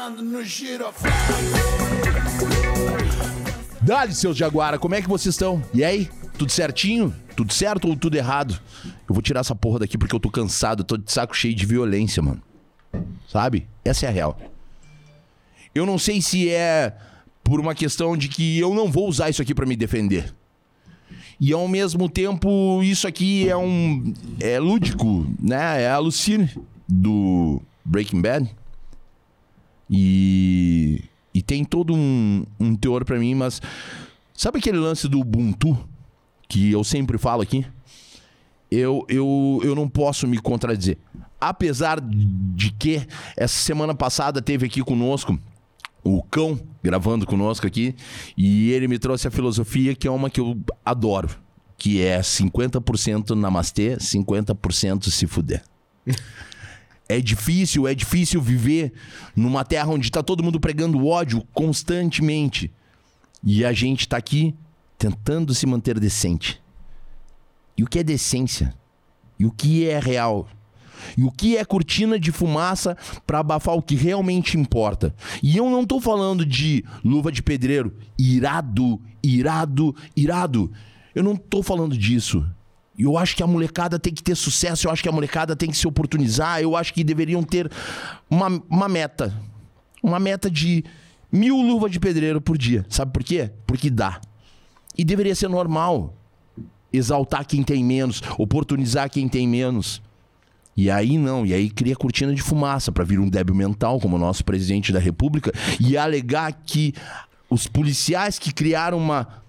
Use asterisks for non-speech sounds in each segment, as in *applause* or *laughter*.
dançando no. Dali, seus Jaguara, como é que vocês estão? E aí? Tudo certinho? Tudo certo ou tudo errado? Eu vou tirar essa porra daqui porque eu tô cansado, tô de saco cheio de violência, mano. Sabe? Essa é a real. Eu não sei se é por uma questão de que eu não vou usar isso aqui pra me defender. E ao mesmo tempo, isso aqui é um. É lúdico, né? É a Lucine do Breaking Bad. E. E tem todo um, um teor pra mim, mas. Sabe aquele lance do Ubuntu? Que eu sempre falo aqui? Eu, eu, eu não posso me contradizer. Apesar de que essa semana passada teve aqui conosco o Cão gravando conosco aqui e ele me trouxe a filosofia que é uma que eu adoro, que é 50% namastê, 50% se fuder. *laughs* É difícil, é difícil viver numa terra onde tá todo mundo pregando ódio constantemente. E a gente tá aqui tentando se manter decente. E o que é decência? E o que é real? E o que é cortina de fumaça para abafar o que realmente importa? E eu não tô falando de luva de pedreiro, irado, irado, irado. Eu não tô falando disso. Eu acho que a molecada tem que ter sucesso, eu acho que a molecada tem que se oportunizar, eu acho que deveriam ter uma, uma meta. Uma meta de mil luvas de pedreiro por dia. Sabe por quê? Porque dá. E deveria ser normal exaltar quem tem menos, oportunizar quem tem menos. E aí não, e aí cria cortina de fumaça para vir um débil mental como o nosso presidente da República e alegar que os policiais que criaram uma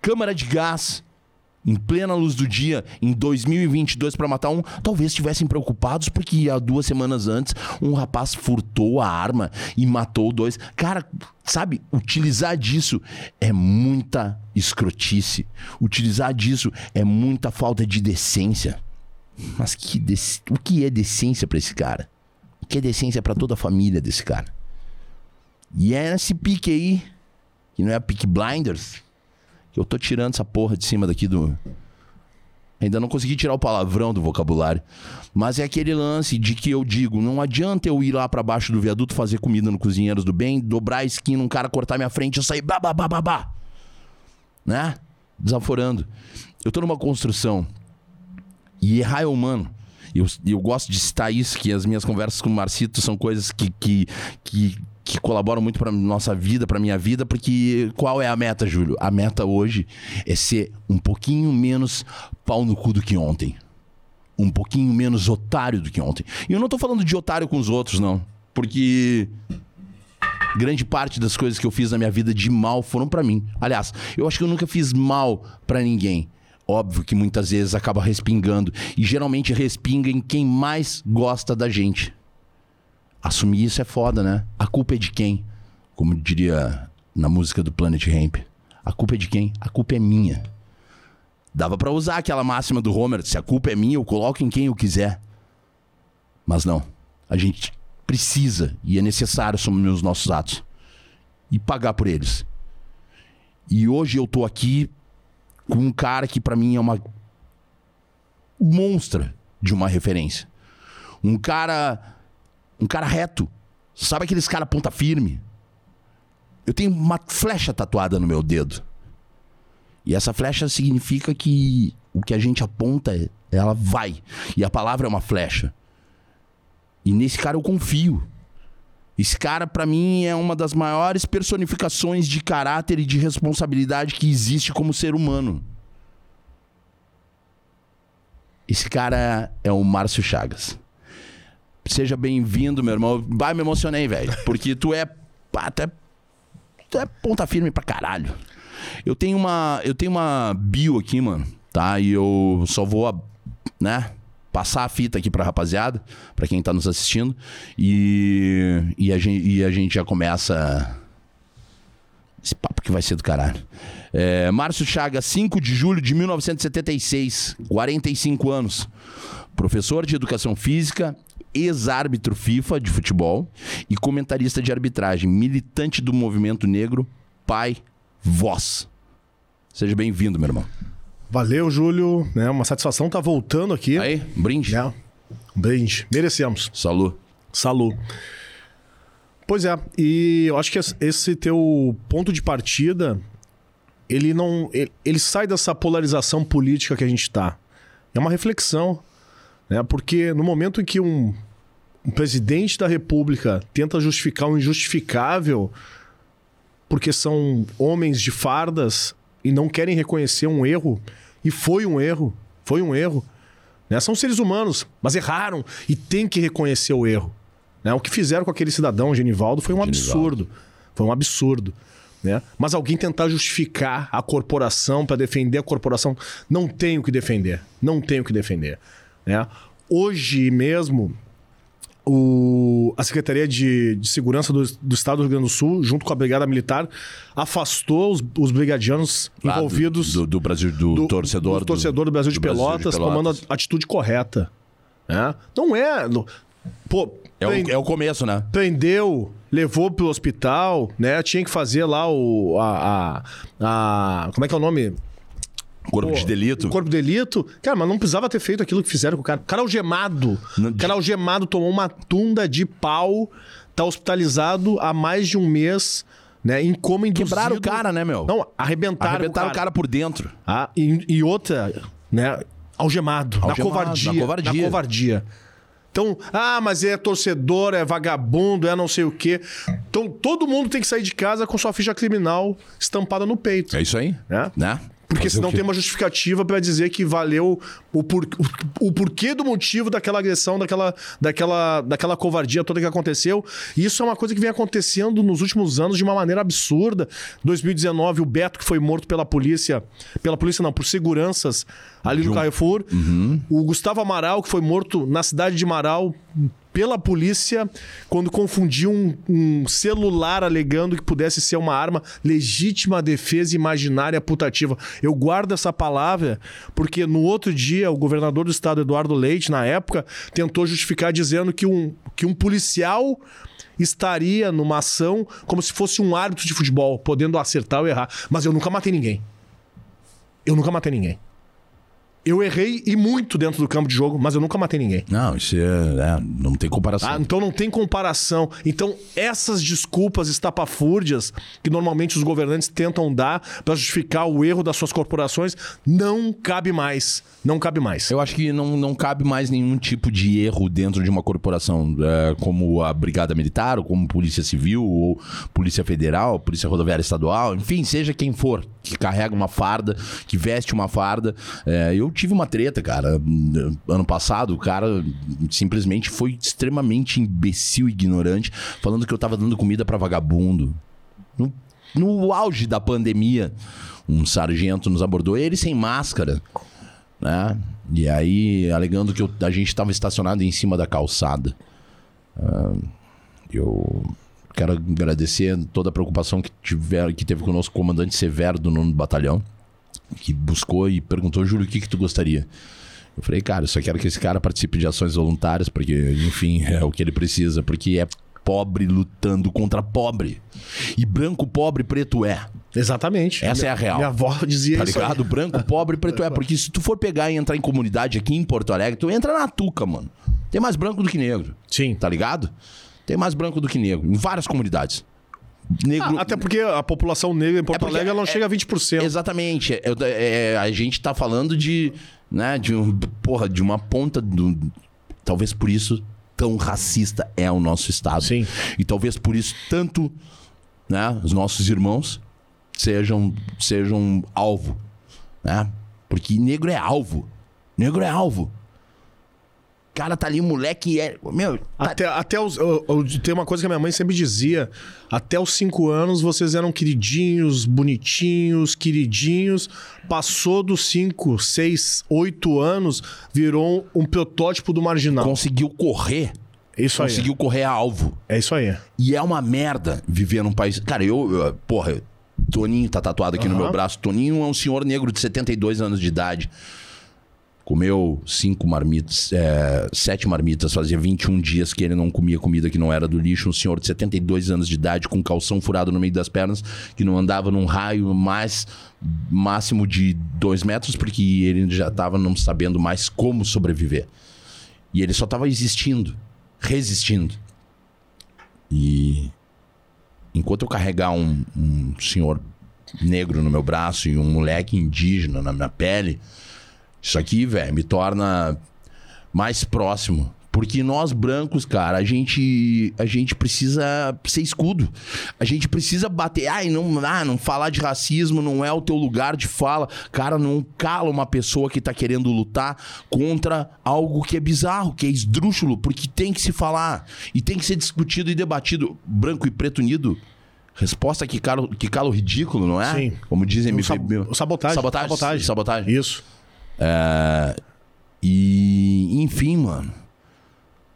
câmara de gás em plena luz do dia em 2022 para matar um, talvez estivessem preocupados porque há duas semanas antes um rapaz furtou a arma e matou dois. Cara, sabe, utilizar disso é muita escrotice. Utilizar disso é muita falta de decência. Mas que dec... o que é decência para esse cara? O que é decência para toda a família desse cara? E é nesse pique aí, que não é pique blinders, eu tô tirando essa porra de cima daqui do. Ainda não consegui tirar o palavrão do vocabulário. Mas é aquele lance de que eu digo: não adianta eu ir lá para baixo do viaduto fazer comida no Cozinheiros do Bem, dobrar a esquina, um cara cortar minha frente eu sair babá, né? Desaforando. Eu tô numa construção e errar é humano. Eu, eu gosto de citar isso, que as minhas conversas com o Marcito são coisas que, que, que, que colaboram muito para nossa vida, para minha vida, porque qual é a meta, Júlio? A meta hoje é ser um pouquinho menos pau no cu do que ontem. Um pouquinho menos otário do que ontem. E eu não tô falando de otário com os outros, não. Porque grande parte das coisas que eu fiz na minha vida de mal foram para mim. Aliás, eu acho que eu nunca fiz mal para ninguém. Óbvio que muitas vezes acaba respingando. E geralmente respinga em quem mais gosta da gente. Assumir isso é foda, né? A culpa é de quem? Como diria na música do Planet Ramp. A culpa é de quem? A culpa é minha. Dava para usar aquela máxima do Homer: se a culpa é minha, eu coloco em quem eu quiser. Mas não. A gente precisa e é necessário assumir os nossos atos e pagar por eles. E hoje eu tô aqui com um cara que para mim é uma monstra de uma referência. Um cara um cara reto. Sabe aqueles cara ponta firme? Eu tenho uma flecha tatuada no meu dedo. E essa flecha significa que o que a gente aponta, ela vai. E a palavra é uma flecha. E nesse cara eu confio. Esse cara, para mim, é uma das maiores personificações de caráter e de responsabilidade que existe como ser humano. Esse cara é o Márcio Chagas. Seja bem-vindo, meu irmão. Vai, me emocionei, velho. Porque tu é. Pá, tu é. Ponta firme pra caralho. Eu tenho uma. Eu tenho uma bio aqui, mano. Tá? E eu só vou. Né? Passar a fita aqui pra rapaziada, pra quem tá nos assistindo. E. E a gente, e a gente já começa. Esse papo que vai ser do caralho. É, Márcio Chagas, 5 de julho de 1976, 45 anos. Professor de educação física, ex-árbitro FIFA de futebol e comentarista de arbitragem, militante do movimento negro, pai, voz. Seja bem-vindo, meu irmão. Valeu, Júlio. É uma satisfação estar voltando aqui. Aí, um brinde. É, um brinde. Merecemos. Salu. Salu. Pois é, e eu acho que es- esse teu ponto de partida, ele não. Ele, ele sai dessa polarização política que a gente tá. É uma reflexão. Né? Porque no momento em que um, um presidente da república tenta justificar o injustificável porque são homens de fardas e não querem reconhecer um erro, e foi um erro, foi um erro. Né? São seres humanos, mas erraram e tem que reconhecer o erro. Né? O que fizeram com aquele cidadão, Genivaldo, foi um absurdo. Foi um absurdo. Né? Mas alguém tentar justificar a corporação para defender a corporação, não tem o que defender. Não tem o que defender. Né? Hoje mesmo, o- a Secretaria de, de Segurança do, do Estado do Rio Grande do Sul, junto com a Brigada Militar, afastou os, os brigadianos do- envolvidos Do, do Brasil, do, do torcedor. do torcedor do Brasil, de, do Pelotas, tomando a atitude correta. né? Não é. no- Pô, É o, é o começo, né? prendeu, levou pro hospital, né? Tinha que fazer lá o. A, a, a- como é que é o nome? Corpo de Pô, delito. o Corpo de delito. Cara, mas não precisava ter feito aquilo que fizeram com o cara. O cara algemado. Não- O cara algemado tomou uma tunda de pau, tá hospitalizado há mais de um mês, né? Em coma induzido. Quebraram o cara, né, meu? Não, arrebentaram, Arrebentaram o cara por dentro. ah, e, e outra, né? Algemado, na Algemado, covardia. na covardia. Na covardia. Então, ah, mas é torcedor, é vagabundo, é não sei o quê. Então, todo mundo tem que sair de casa com sua ficha criminal estampada no peito. É isso aí. Né? Né? Porque Fazer senão tem uma justificativa pra dizer que valeu o, por, o, o porquê do motivo daquela agressão, daquela, daquela, daquela covardia toda que aconteceu. E isso é uma coisa que vem acontecendo nos últimos anos de uma maneira absurda. 2019, o Beto, que foi morto pela polícia, pela polícia não, por seguranças ali no um- Carrefour. O Gustavo Amaral, que foi morto na cidade de Amaral pela polícia quando confundiu um, um celular alegando que pudesse ser uma arma legítima defesa imaginária putativa. Eu guardo essa palavra porque no outro dia o governador do estado, Eduardo Leite, na época, tentou justificar dizendo que um, que um policial estaria numa ação como se fosse um árbitro de futebol, podendo acertar ou errar. Mas eu nunca matei ninguém. Eu nunca matei ninguém. Eu errei e muito dentro do campo de jogo, mas eu nunca matei ninguém. Não, isso é, é, não tem comparação. Ah, então não tem comparação. Então, essas desculpas estapafúrdias que normalmente os governantes tentam dar para justificar o erro das suas corporações, não cabe mais. Não cabe mais. Eu acho que não, não cabe mais nenhum tipo de erro dentro de uma corporação, é, como a Brigada Militar, ou como Polícia Civil, ou Polícia Federal, Polícia Rodoviária Estadual, enfim, seja quem for que carrega uma farda, que veste uma farda. É, eu tive uma treta, cara, ano passado, o cara simplesmente foi extremamente imbecil e ignorante, falando que eu tava dando comida pra vagabundo. No, no auge da pandemia, um sargento nos abordou, ele sem máscara né? E aí, alegando que eu- a gente estava estacionado em cima da calçada. Ah, eu quero agradecer toda a preocupação que, tiver, que teve conosco o comandante Severo do nono batalhão, que buscou e perguntou, Júlio, o que, que tu gostaria? Eu falei, cara, eu só quero que esse cara participe de ações voluntárias, porque, enfim, *laughs* é o que ele precisa, porque é pobre lutando contra pobre. E branco, pobre, preto é. Exatamente. Essa Minha- é a real. Minha avó dizia Tá isso. aí. ligado? Branco, pobre, preto *laughs* é. Porque se tu for pegar e entrar em comunidade aqui em Porto Alegre, tu entra na tuca, mano. Tem mais branco do que negro. Sim. Tá ligado? Tem mais branco do que negro. Em várias comunidades. Negro. Ah, até porque a população negra em Porto É porque Alegre ela não é- chega a 20%. Exatamente. Eu- é, a gente tá falando de. Né, de um. Porra, de uma ponta do. Talvez por isso tão racista é o nosso estado. Sim. E talvez por isso tanto, né, os nossos irmãos sejam sejam alvo, né? Porque negro é alvo. Negro é alvo. Cara, tá ali um moleque é, meu, tá- Até, até os. eu- eu- tem uma coisa que a minha mãe sempre dizia: até os cinco anos vocês eram queridinhos, bonitinhos, queridinhos. Passou dos cinco, seis, oito anos, virou um protótipo do marginal. conseguiu correr, Isso aí. conseguiu correr a alvo. É isso aí. E é uma merda viver num país. Cara, eu, eu- porra, Toninho tá tatuado aqui no Aham. meu braço. Toninho é um senhor negro de 72 anos de idade. Comeu cinco marmitas, é, sete marmitas, fazia 21 dias que ele não comia comida que não era do lixo. Um senhor de 72 anos de idade, com calção furado no meio das pernas, que não andava num raio mais máximo de dois metros, porque ele já tava não sabendo mais como sobreviver. E ele só tava existindo, resistindo. E enquanto eu carregar um, um senhor negro no meu braço e um moleque indígena na minha pele, isso aqui, velho, me torna mais próximo. Porque nós brancos, cara, a gente a gente precisa ser escudo. A gente precisa bater. Ai, não, ah, não falar de racismo não é o teu lugar de fala. Cara, não cala uma pessoa que tá querendo lutar contra algo que é bizarro, que é esdrúxulo, porque tem que se falar e tem que ser discutido e debatido. Branco e preto unido. Resposta que cala, que cala o ridículo, não é? Sim. Como dizem, me Sab- sabotagem. Sabotagem. Sabotagem. Sabotagem. Isso. E, enfim, mano.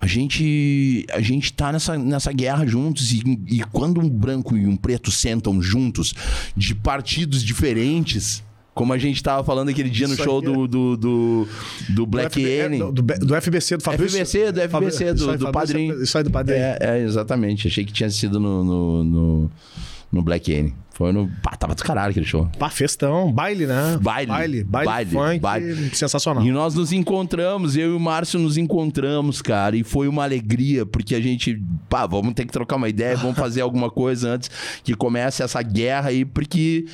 A gente, a gente tá nessa, nessa guerra juntos e, e quando um branco e um preto sentam juntos de partidos diferentes, como a gente tava falando aquele dia no Isso show é- do, do, do, do Black do, N. do, do, do FBC, do Fabrício. FBC, do FBC, do, do padrinho. Isso aí do padrinho. É, é, exatamente. Achei que tinha sido no, no, no, no Black N. Foi no. Pá, tava do caralho aquele show. Pá, festão, baile, né? Baile, Baile, baile, baile, funk, baile. sensacional. E nós nos encontramos, eu e o Márcio nos encontramos, cara, e foi uma alegria, porque a gente, pá, vamos ter que trocar uma ideia, vamos fazer *laughs* alguma coisa antes que comece essa guerra aí, porque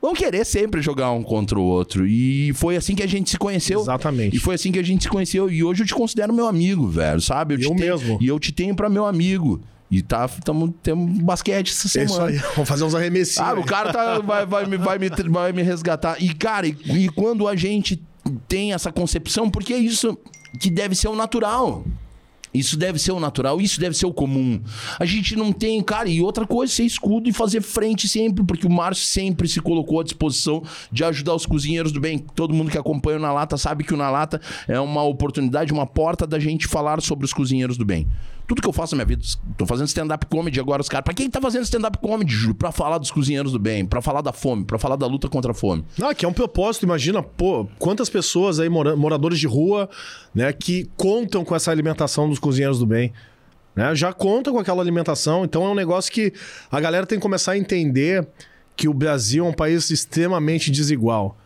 vão querer sempre jogar um contra o outro. E foi assim que a gente se conheceu. Exatamente. E foi assim que a gente se conheceu. E hoje eu te considero meu amigo, velho, sabe? Eu te tenho- mesmo. E eu te tenho pra meu amigo. E tá, tamo, temos basquete essa É semana. isso aí. *laughs* Vamos fazer uns arremessinhos. Ah, o cara tá, vai, vai, me, vai, me, vai me resgatar. E, cara, e, e quando a gente tem essa concepção, porque é isso que deve ser o natural. Isso deve ser o natural, isso deve ser o comum. A gente não tem, cara, e outra coisa, ser escudo e fazer frente sempre, porque o Márcio sempre se colocou à disposição de ajudar os cozinheiros do bem. Todo mundo que acompanha o Na Lata sabe que o Na Lata é uma oportunidade, uma porta da gente falar sobre os cozinheiros do bem. Tudo que eu faço na minha vida, tô fazendo stand-up comedy agora, os caras. Pra quem tá fazendo stand-up comedy, Júlio? Pra falar dos cozinheiros do bem, pra falar da fome, pra falar da luta contra a fome. Não, que é um propósito, imagina, pô, quantas pessoas aí, mora- moradores de rua, né, que contam com essa alimentação dos cozinheiros do bem. Né? Já contam com aquela alimentação, então é um negócio que a galera tem que começar a entender que o Brasil é um país extremamente desigual.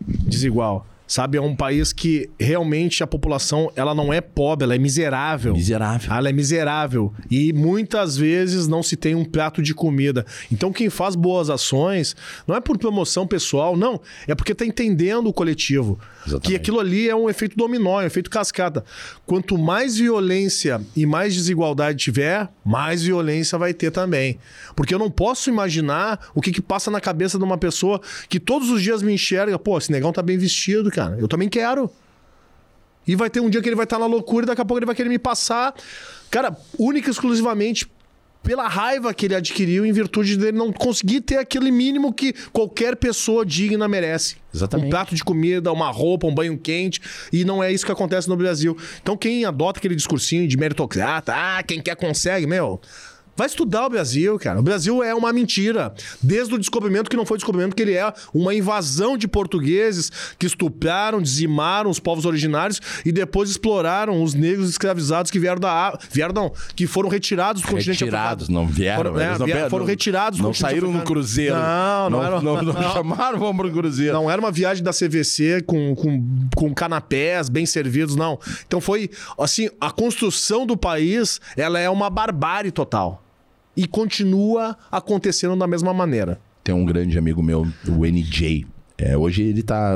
Desigual. Sabe, é um país que realmente a população, ela não é pobre, ela é miserável. Miserável. Ela é miserável. E muitas vezes não se tem um prato de comida. Então, quem faz boas ações não é por promoção pessoal, não. É porque tá entendendo o coletivo. Exatamente. Que aquilo ali é um efeito dominó, é um efeito cascata. Quanto mais violência e mais desigualdade tiver, mais violência vai ter também. Porque eu não posso imaginar o que, que passa na cabeça de uma pessoa que todos os dias me enxerga, pô, esse negão tá bem vestido, cara. Eu também quero. E vai ter um dia que ele vai estar na loucura e daqui a pouco ele vai querer me passar. Cara, única e exclusivamente pela raiva que ele adquiriu em virtude dele não conseguir ter aquele mínimo que qualquer pessoa digna merece. Exatamente. Um prato de comida, uma roupa, um banho quente. E não é isso que acontece no Brasil. Então quem adota aquele discursinho de meritocrata, ah, quem quer consegue, meu. Vai estudar o Brasil, cara. O Brasil é uma mentira. Desde o descobrimento que não foi descobrimento, que ele é uma invasão de portugueses que estupraram, dizimaram os povos originários e depois exploraram os negros escravizados que vieram da vieram não, que foram retirados do continente Retirados, africano. não vieram. Foram, é, não vieram- foram retirados do Não continente saíram no cruzeiro. Não, não era- Não, não chamaram, vamos pro cruzeiro. Não era uma viagem da CVC com, com, com canapés bem servidos, não. Então foi, assim, a construção do país, ela é uma barbárie total. E continua acontecendo da mesma maneira. Tem um grande amigo meu, o NJ. É, hoje ele tá.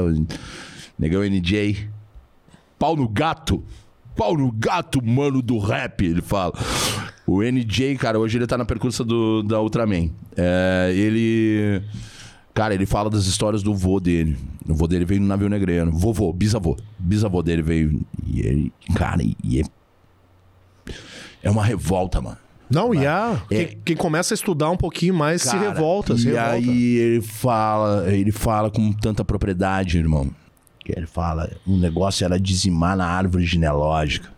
Negão NJ. Pau no gato. Pau no gato, mano do rap, ele fala. O NJ, cara, hoje ele tá na percurso do, da Ultraman. É, ele. Cara, ele fala das histórias do vô dele. O vô dele veio no navio negreiro. Vovô, bisavô. Bisavô dele veio. E ele. Cara, e é. É uma revolta, mano. Não, e a, É. quem, quem começa a estudar um pouquinho mais se Cara, revolta, se e revolta. aí ele fala, ele fala com tanta propriedade, irmão. Que ele fala, o negócio era dizimar na árvore genealógica.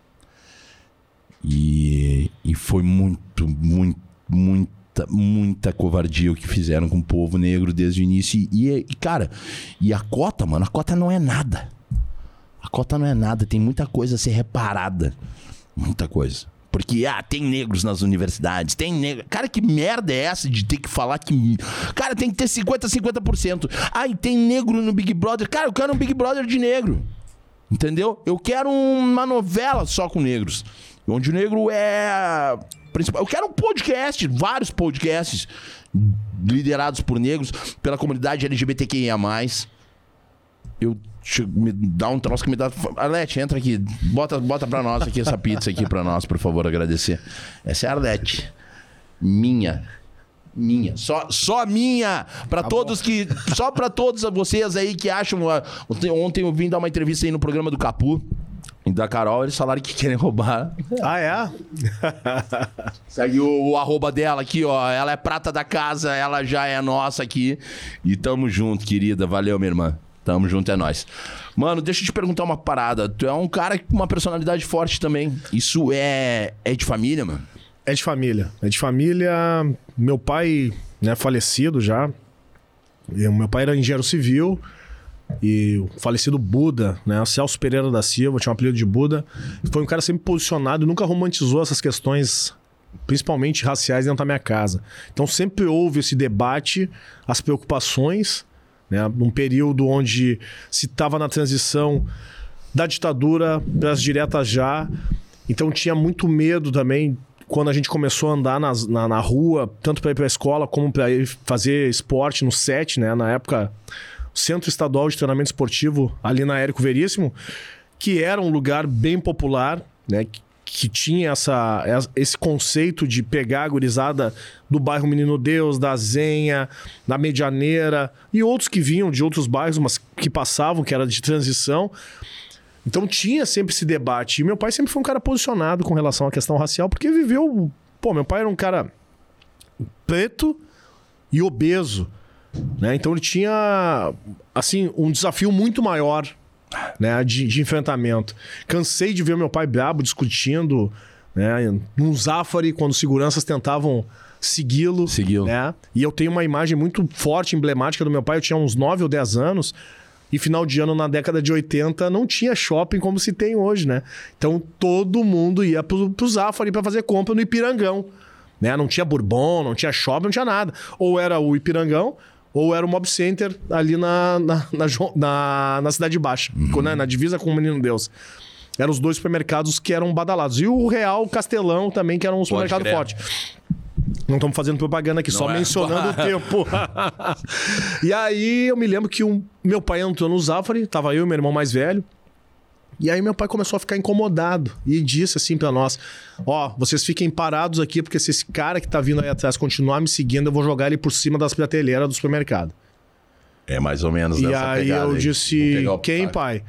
E, e foi muito, muito, muita, muita covardia o que fizeram com o povo negro desde o início. E, e, cara, e a cota, mano, a cota não é nada. A cota não é nada, tem muita coisa a ser reparada. Muita coisa. Porque, ah, tem negros nas universidades, tem negros. Cara, que merda é essa de ter que falar que. Cara, tem que ter 50%, 50%. Ai, tem negro no Big Brother. Cara, eu quero um Big Brother de negro. Entendeu? Eu quero uma novela só com negros. Onde o negro é principal. Eu quero um podcast, vários podcasts liderados por negros, pela comunidade LGBTQIA. Eu me dá um troço que me dá. Arlete, entra aqui. Bota, bota pra nós aqui essa pizza aqui pra nós, por favor, agradecer. Essa é a Arlete. Minha. Minha. Só, só minha. Para tá todos bom. que. Só para todos vocês aí que acham. Ontem eu vim dar uma entrevista aí no programa do Capu. E da Carol, eles falaram que querem roubar. Ah, é? *laughs* Segue o, o, arroba dela aqui, ó. Ela é prata da casa, ela já é nossa aqui. E tamo junto, querida. Valeu, minha irmã. Tamo junto, é nós. Mano, deixa eu te perguntar uma parada. Tu é um cara com uma personalidade forte também. Isso é, é de família, mano? É de família. É de família. Meu pai, né, falecido já. E meu pai era engenheiro civil. E o falecido Buda, né? Celso Pereira da Silva, tinha um apelido de Buda. Foi um cara sempre posicionado nunca romantizou essas questões, principalmente raciais, dentro da minha casa. Então sempre houve esse debate, as preocupações, né? Num período onde se estava na transição da ditadura para as diretas já. Então tinha muito medo também quando a gente começou a andar nas, na, na rua, tanto para ir para a escola como para ir fazer esporte no SET, né? Na época, Centro Estadual de Treinamento Esportivo, ali na Érico Veríssimo, que era um lugar bem popular, né? Que, tinha essa, esse conceito de pegar a gurizada do bairro Menino Deus, da Zenha, da Medianeira e outros que vinham de outros bairros, mas que passavam, que era de transição. Então tinha sempre esse debate. E meu pai sempre foi um cara posicionado com relação à questão racial, porque viveu. Pô, meu pai era um cara preto e obeso. Né? Então ele tinha assim um desafio muito maior né? de, de enfrentamento. Cansei de ver meu pai brabo discutindo né? num Zafari, quando seguranças tentavam segui-lo. Segui né? E eu tenho uma imagem muito forte, emblemática do meu pai. Eu tinha uns 9 ou 10 anos. E final de ano, na década de 80, não tinha shopping como se tem hoje, né? Então todo mundo ia pro, pro Zafari para fazer compra no Ipirangão. Né? Não tinha Bourbon, não tinha shopping, não tinha nada. Ou era o Ipirangão, ou era o Mob Center ali na, na, na, na, na Cidade Baixa, uhum. né? na divisa com o Menino Deus. Eram os dois supermercados que eram badalados. E o Real Castelão também, que era um supermercado forte. Não estamos fazendo propaganda aqui, Não só é. mencionando o *laughs* tempo. *laughs* e aí eu me lembro que um, meu pai entrou no Zafari, tava eu e meu irmão mais velho. E aí meu pai começou a ficar incomodado e disse assim para nós: "Ó, oh, vocês fiquem parados aqui porque se esse cara que tá vindo aí atrás continuar me seguindo, eu vou jogar ele por cima das prateleiras do supermercado". É mais ou menos E aí eu aí. disse: "Quem, pai?"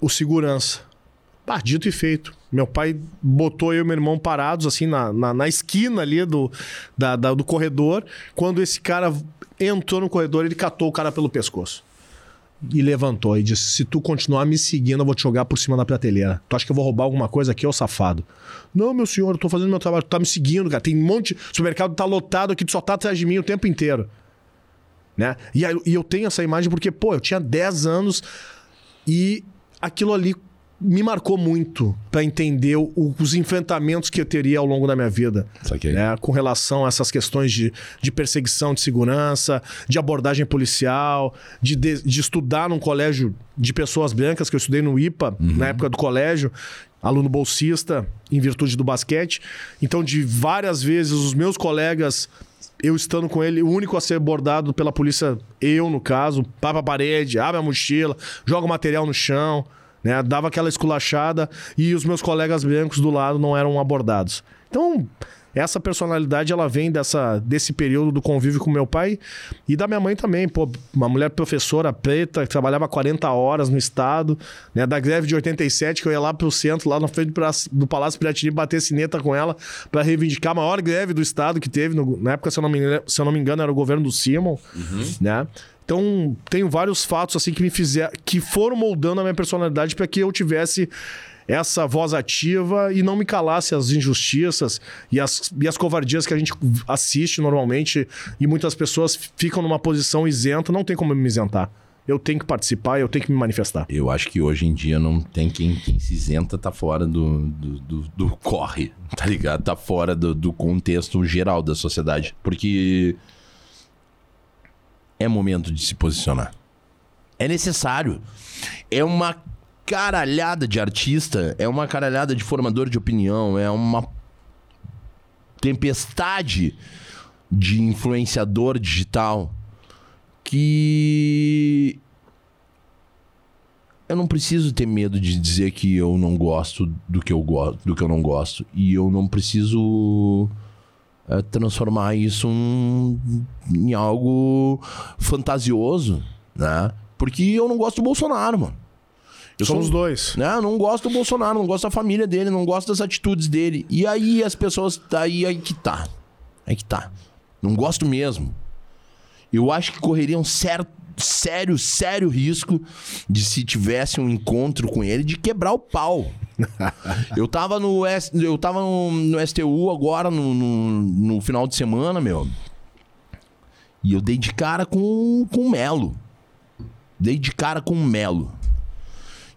O segurança. Ah, dito e feito. Meu pai botou eu e meu irmão parados, assim, na, na, na esquina ali do, da, da, do corredor. Quando esse cara entrou no corredor, ele catou o cara pelo pescoço. E levantou e disse: Se tu continuar me seguindo, eu vou te jogar por cima da prateleira. Tu acha que eu vou roubar alguma coisa aqui, ô safado? Não, meu senhor, eu tô fazendo meu trabalho. Tu tá me seguindo, cara. Tem um monte. O supermercado tá lotado aqui, tu só tá atrás de mim o tempo inteiro. Né? E, aí, e eu tenho essa imagem porque, pô, eu tinha 10 anos e aquilo ali me marcou muito para entender o, os enfrentamentos que eu teria ao longo da minha vida. Né? Com relação a essas questões de, de perseguição de segurança, de abordagem policial, de, de, de, estudar num colégio de pessoas brancas, que eu estudei no IPA, uhum. na época do colégio, aluno bolsista, em virtude do basquete. Então, de várias vezes, os meus colegas eu estando com ele, o único a ser abordado pela polícia, eu no caso, vai pra parede, abre a mochila, joga o material no chão. Né? Dava aquela esculachada e os meus colegas brancos do lado não eram abordados. Então, essa personalidade ela vem dessa, desse período do convívio com meu pai e da minha mãe também. Pô, uma mulher professora preta que trabalhava 40 horas no estado, né? Da greve de 87, que eu ia lá pro centro, lá na frente do Palácio Piratini, bater sineta com ela para reivindicar a maior greve do estado que teve. No, na época, se eu, não me, se eu não me engano, era o governo do Simon, uhum. né? Então, tenho vários fatos assim que me fizeram, que foram moldando a minha personalidade para que eu tivesse essa voz ativa e não me calasse as injustiças e as, e as covardias que a gente assiste normalmente e muitas pessoas ficam numa posição isenta, não tem como me isentar. Eu tenho que participar, eu tenho que me manifestar. Eu acho que hoje em dia não tem quem, quem se isenta, tá fora do, do, do, do corre, tá ligado? Tá fora do, do contexto geral da sociedade. Porque é momento de se posicionar. É necessário. É uma caralhada de artista, é uma caralhada de formador de opinião, é uma tempestade de influenciador digital que eu não preciso ter medo de dizer que eu não gosto do que eu gosto, do que eu não gosto, e eu não preciso é, transformar isso um, em algo fantasioso, né? Porque eu não gosto do Bolsonaro, mano. Eu Somos sou, dois. Né? Eu não gosto do Bolsonaro, não gosto da família dele, não gosto das atitudes dele. E aí as pessoas. Aí, aí que tá. Aí que tá. Não gosto mesmo. Eu acho que correria um certo, sério, sério risco de se tivesse um encontro com ele de quebrar o pau. *laughs* eu tava no, eu tava no, no STU agora, no, no, no, final de semana, meu. E eu dei de cara com, com o Melo. Dei de cara com o Melo.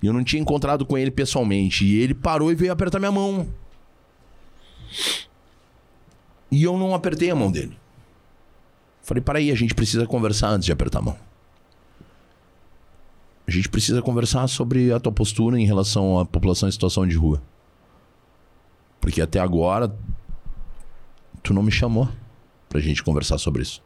E eu não tinha encontrado com ele pessoalmente. E ele parou e veio apertar minha mão. E eu não apertei a mão dele. Falei, para aí, a gente precisa conversar antes de apertar a mão. A gente precisa conversar sobre a tua postura em relação à população em situação de rua. Porque até agora tu não me chamou pra gente conversar sobre isso.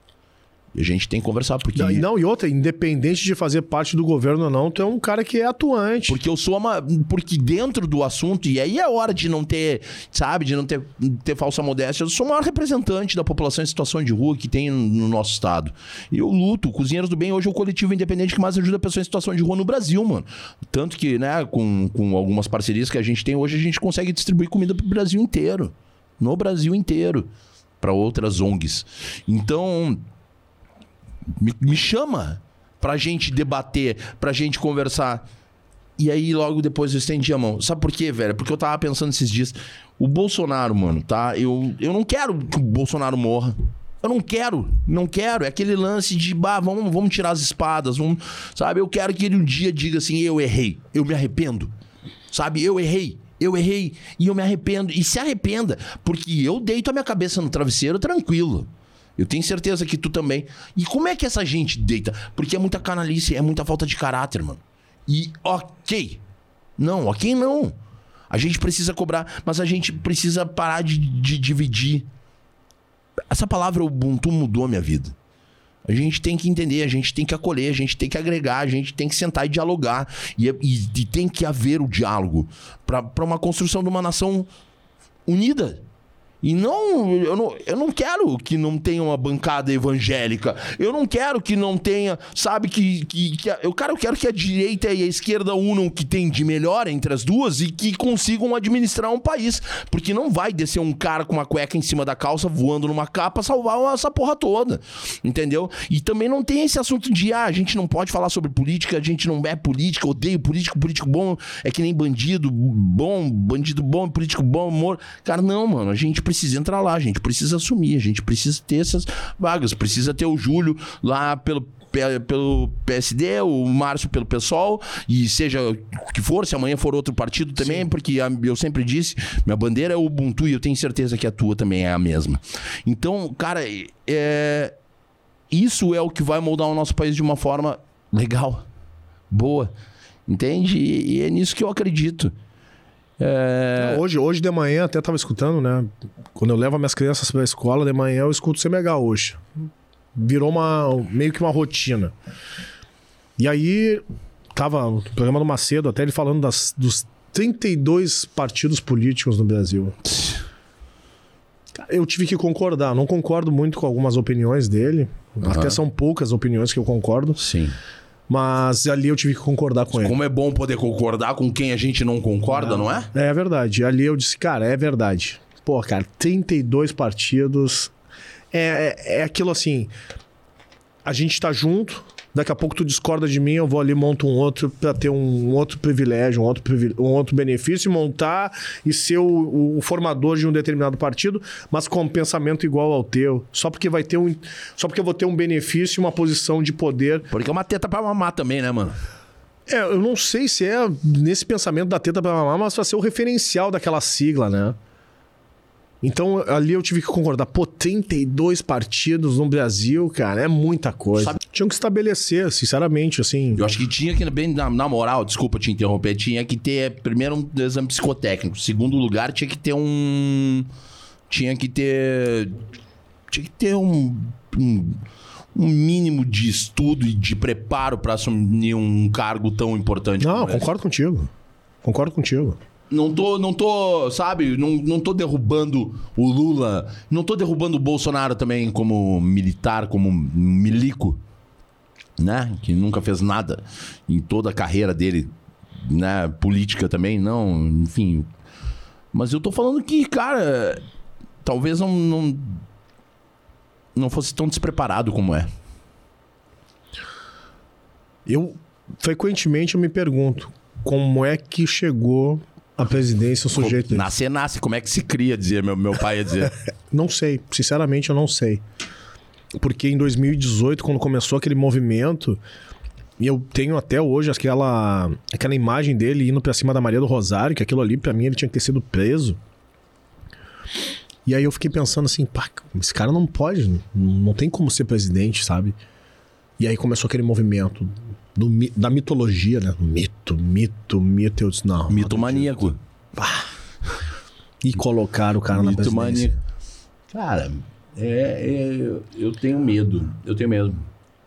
E a gente tem que conversar, porque. Não, não, e outra, independente de fazer parte do governo ou não, tu é um cara que é atuante. Porque eu sou uma. Porque dentro do assunto, e aí é hora de não ter, sabe, de não ter, ter falsa modéstia, eu sou o maior representante da população em situação de rua que tem no nosso estado. E eu luto. Cozinheiros do Bem hoje é o coletivo independente que mais ajuda a pessoa em situação de rua no Brasil, mano. Tanto que, né, com, com algumas parcerias que a gente tem hoje, a gente consegue distribuir comida pro Brasil inteiro. No Brasil inteiro. para outras ONGs. Então me, me chama pra gente debater, pra gente conversar. E aí, logo depois, eu estendi a mão. Sabe por quê, velho? Porque eu tava pensando esses dias. O Bolsonaro, mano, tá? Eu, eu não quero que o Bolsonaro morra. Eu não quero, não quero. É aquele lance de, bah, vamos, vamos tirar as espadas, vamos, sabe? Eu quero que ele um dia diga assim: eu errei, eu me arrependo. Sabe? Eu errei, eu errei e eu me arrependo. E se arrependa, porque eu deito a minha cabeça no travesseiro tranquilo. Eu tenho certeza que tu também. E como é que essa gente deita? Porque é muita canalice, é muita falta de caráter, mano. E ok. Não, ok não. A gente precisa cobrar, mas a gente precisa parar de, de dividir. Essa palavra Ubuntu mudou a minha vida. A gente tem que entender, a gente tem que acolher, a gente tem que agregar, a gente tem que sentar e dialogar. E, e, e tem que haver o diálogo para uma construção de uma nação unida. E não eu, não, eu não quero que não tenha uma bancada evangélica. Eu não quero que não tenha, sabe, que. que, que a, eu, cara, eu quero que a direita e a esquerda unam o que tem de melhor entre as duas e que consigam administrar um país. Porque não vai descer um cara com uma cueca em cima da calça voando numa capa salvar essa porra toda. Entendeu? E também não tem esse assunto de, ah, a gente não pode falar sobre política, a gente não é política, odeio político, político bom é que nem bandido bom, bandido bom, político bom, amor. Cara, não, mano, a gente precisa precisa entrar lá, a gente precisa assumir, a gente precisa ter essas vagas, precisa ter o Júlio lá pelo pelo PSD, o Márcio pelo PSOL, e seja o que for, se amanhã for outro partido também, Sim. porque eu sempre disse, minha bandeira é o Ubuntu e eu tenho certeza que a tua também é a mesma. Então, cara, é... isso é o que vai moldar o nosso país de uma forma legal, boa, entende? E é nisso que eu acredito. É... Hoje, hoje de manhã, até estava escutando, né? Quando eu levo minhas crianças para a escola, de manhã eu escuto Senegal hoje. Virou uma, meio que uma rotina. E aí, tava no programa do Macedo, até ele falando das, dos 32 partidos políticos no Brasil. Eu tive que concordar. Não concordo muito com algumas opiniões dele. Uhum. Até são poucas opiniões que eu concordo. Sim. Mas ali eu tive que concordar com ele. Como é bom poder concordar com quem a gente não concorda, não, não é? É verdade. Ali eu disse, cara, é verdade. Pô, cara, 32 partidos. É, é, é aquilo assim. A gente tá junto, daqui a pouco tu discorda de mim, eu vou ali monto um outro para ter um outro privilégio, um outro, um outro benefício, montar e ser o, o, formador de um determinado partido, mas com um pensamento igual ao teu, só porque vai ter um, só porque eu vou ter um benefício e uma posição de poder. Porque é uma teta para mamar também, né, mano? É, eu não sei se é nesse pensamento da teta para mamar, mas vai ser o referencial daquela sigla, né? Então ali eu tive que concordar. Pô, 32 partidos no Brasil, cara, é muita coisa. Sabe? Tinham que estabelecer, sinceramente, assim. Eu acho que tinha que, bem na, na, moral, desculpa te interromper, tinha que ter primeiro um exame psicotécnico. Segundo lugar, tinha que ter um. tinha que ter. Tinha que ter um, um, um mínimo de estudo e de preparo para assumir um cargo tão importante. Não, concordo contigo. Concordo contigo. Não tô, não tô, sabe, não, não tô derrubando o Lula, não tô derrubando o Bolsonaro também como militar, como milico, né? Que nunca fez nada em toda a carreira dele, né? Política também, não, enfim. Mas eu tô falando que, cara, talvez não, não, não fosse tão despreparado como é. Eu, frequentemente, eu me pergunto como é que chegou à presidência o sujeito desse? Nascer, nasce, como é que se cria, dizia meu, meu pai ia dizer. *laughs* Não sei, sinceramente eu não sei. Porque em 2018, quando começou aquele movimento, e eu tenho até hoje aquela, aquela imagem dele indo pra cima da Maria do Rosário, que aquilo ali pra mim ele tinha que ter sido preso. E aí eu fiquei pensando assim, pá, esse cara não pode, não, tem como ser presidente, sabe? E aí começou aquele movimento do da mitologia, né? Mito, mito, mito. Eu disse, não. Mito maníaco. E colocaram o cara na Mito presidência. maníaco. Cara, é, é- eu tenho medo. Eu tenho medo.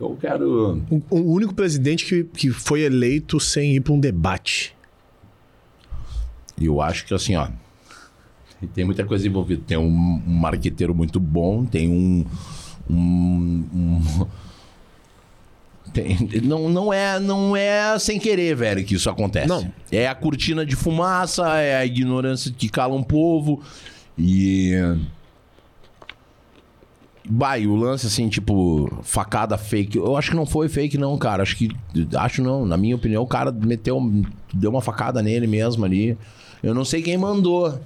Eu quero. O, o único presidente que, que foi eleito sem ir pra um debate. Eu acho que assim, ó. Tem muita coisa envolvida. Tem um, um marqueteiro muito bom, tem um. um- um- tem- não, não, é, não é sem querer, velho, que isso acontece. Não. É a cortina de fumaça, é a ignorância que cala um povo. E. Vai, o lance assim, tipo, facada fake. Eu acho que não foi fake, não, cara. Acho que. Acho não. Na minha opinião, o cara meteu. Deu uma facada nele mesmo ali. Eu não sei quem mandou.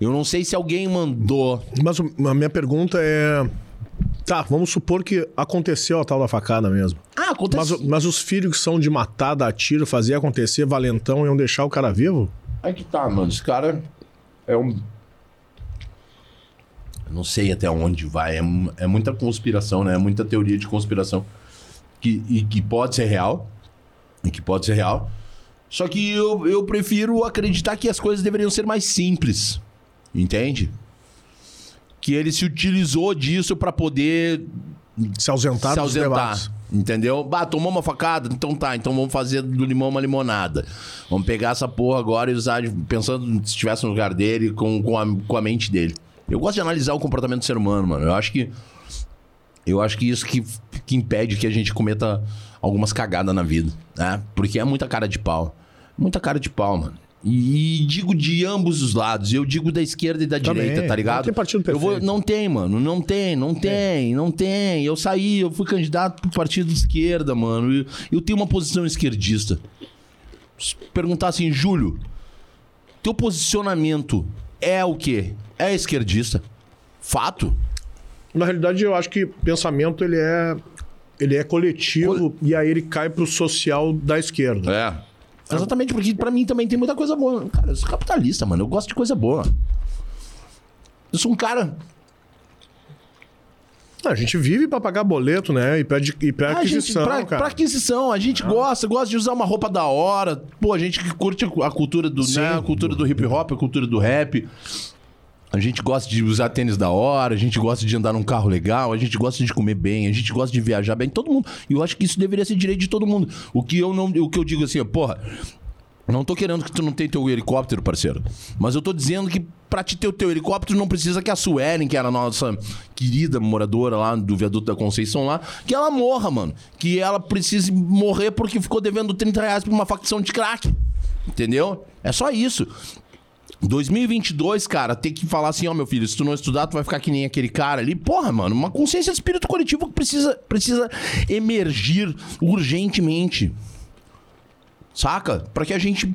Eu não sei se alguém mandou. Mas a minha pergunta é. Tá, vamos supor que aconteceu a tal da facada mesmo. Ah, aconteceu. Mas, mas os filhos que são de matar, dar tiro, fazer acontecer, valentão, iam deixar o cara vivo? Aí que tá, mano. Esse cara é um. Eu não sei até onde vai. É, é muita conspiração, né? É muita teoria de conspiração. Que, e que pode ser real. E que pode ser real. Só que eu, eu prefiro acreditar que as coisas deveriam ser mais simples. Entende? Que ele se utilizou disso pra poder Se ausentar se ausentar. Entendeu? Bah, tomou uma facada? Então tá, então vamos fazer do limão uma limonada. Vamos pegar essa porra agora e usar, pensando se estivesse no lugar dele, com, com, a, com a mente dele. Eu gosto de analisar o comportamento do ser humano, mano. Eu acho que. Eu acho que isso que, que impede que a gente cometa algumas cagadas na vida, né? Porque é muita cara de pau. Muita cara de pau, mano. E, digo de ambos os lados. Eu digo da esquerda e da Também. direita, tá ligado? Não tem partido eu vou, perfeito. Não tem, mano. Não tem, não tem, não tem. Eu saí, eu fui candidato pro partido de esquerda, mano. E eu tenho uma posição esquerdista. Se Perguntar assim, Júlio, teu posicionamento é o quê? É esquerdista. Fato. Na realidade, eu acho que pensamento ele é, ele é coletivo e aí ele cai pro social da esquerda. É. Exatamente, porque pra mim também tem muita coisa boa. Cara, eu sou capitalista, mano. Eu gosto de coisa boa. Eu sou um cara. Ah, A gente vive pra pagar boleto, né? E pra, e pra Ah, gente, aquisição, pra, cara. pra aquisição, a gente gosta, gosta de usar uma roupa da hora. Pô, a gente que curte a cultura do, Sim. né, a cultura do hip hop, a cultura do rap. A gente gosta de usar tênis da hora, a gente gosta de andar num carro legal, a gente gosta de comer bem, a gente gosta de viajar bem, todo mundo. E eu acho que isso deveria ser direito de todo mundo. O que eu não, o que eu digo assim, porra, não tô querendo que tu não tenha teu helicóptero, parceiro. Mas eu tô dizendo que pra te ter o teu helicóptero não precisa que a Suelen, que era a nossa querida moradora lá do viaduto da Conceição lá, que ela morra, mano. Que ela precise morrer porque ficou devendo 30 reais pra uma facção de crack. Entendeu? É só isso. 2022, cara, tem que falar assim, ó, meu filho, se tu não estudar, tu vai ficar que nem aquele cara ali. Porra, mano, uma consciência de espírito coletivo que precisa, precisa emergir urgentemente. Saca? Pra que a gente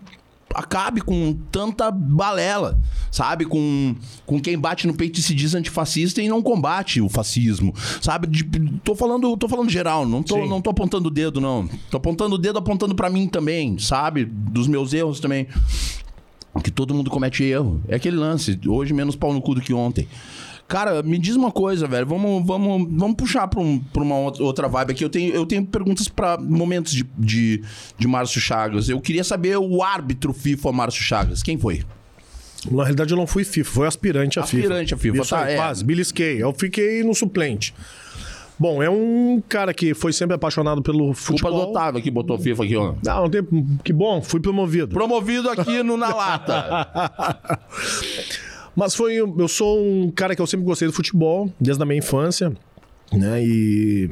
acabe com tanta balela, sabe? Com, com quem bate no peito e se diz antifascista e não combate o fascismo, sabe? De- tô falando, tô falando geral, não tô, Sim. não tô apontando o dedo não. Tô apontando o dedo apontando pra mim também, sabe? Dos meus erros também. Que todo mundo comete erro. É aquele lance, hoje menos pau no cu do que ontem. Cara, me diz uma coisa, velho. Vamos, vamos, vamos puxar pra, um, uma outra- vibe aqui. Eu tenho, eu tenho perguntas pra momentos de, de, de Márcio Chagas. Eu queria saber o árbitro FIFA Márcio Chagas. Quem foi? Na realidade, eu não fui FIFA, foi aspirante a FIFA. Aspirante a FIFA, Isso tá, aí, é. quase, belisquei. Eu fiquei no suplente. Bom, é um cara que foi sempre apaixonado pelo Culpa futebol. do Otávio que botou FIFA aqui, ó. Não, tem... Que bom, fui promovido. Promovido aqui no Na Lata. *laughs* Mas foi. Eu sou um cara que eu sempre gostei do futebol, desde a minha infância, né? E.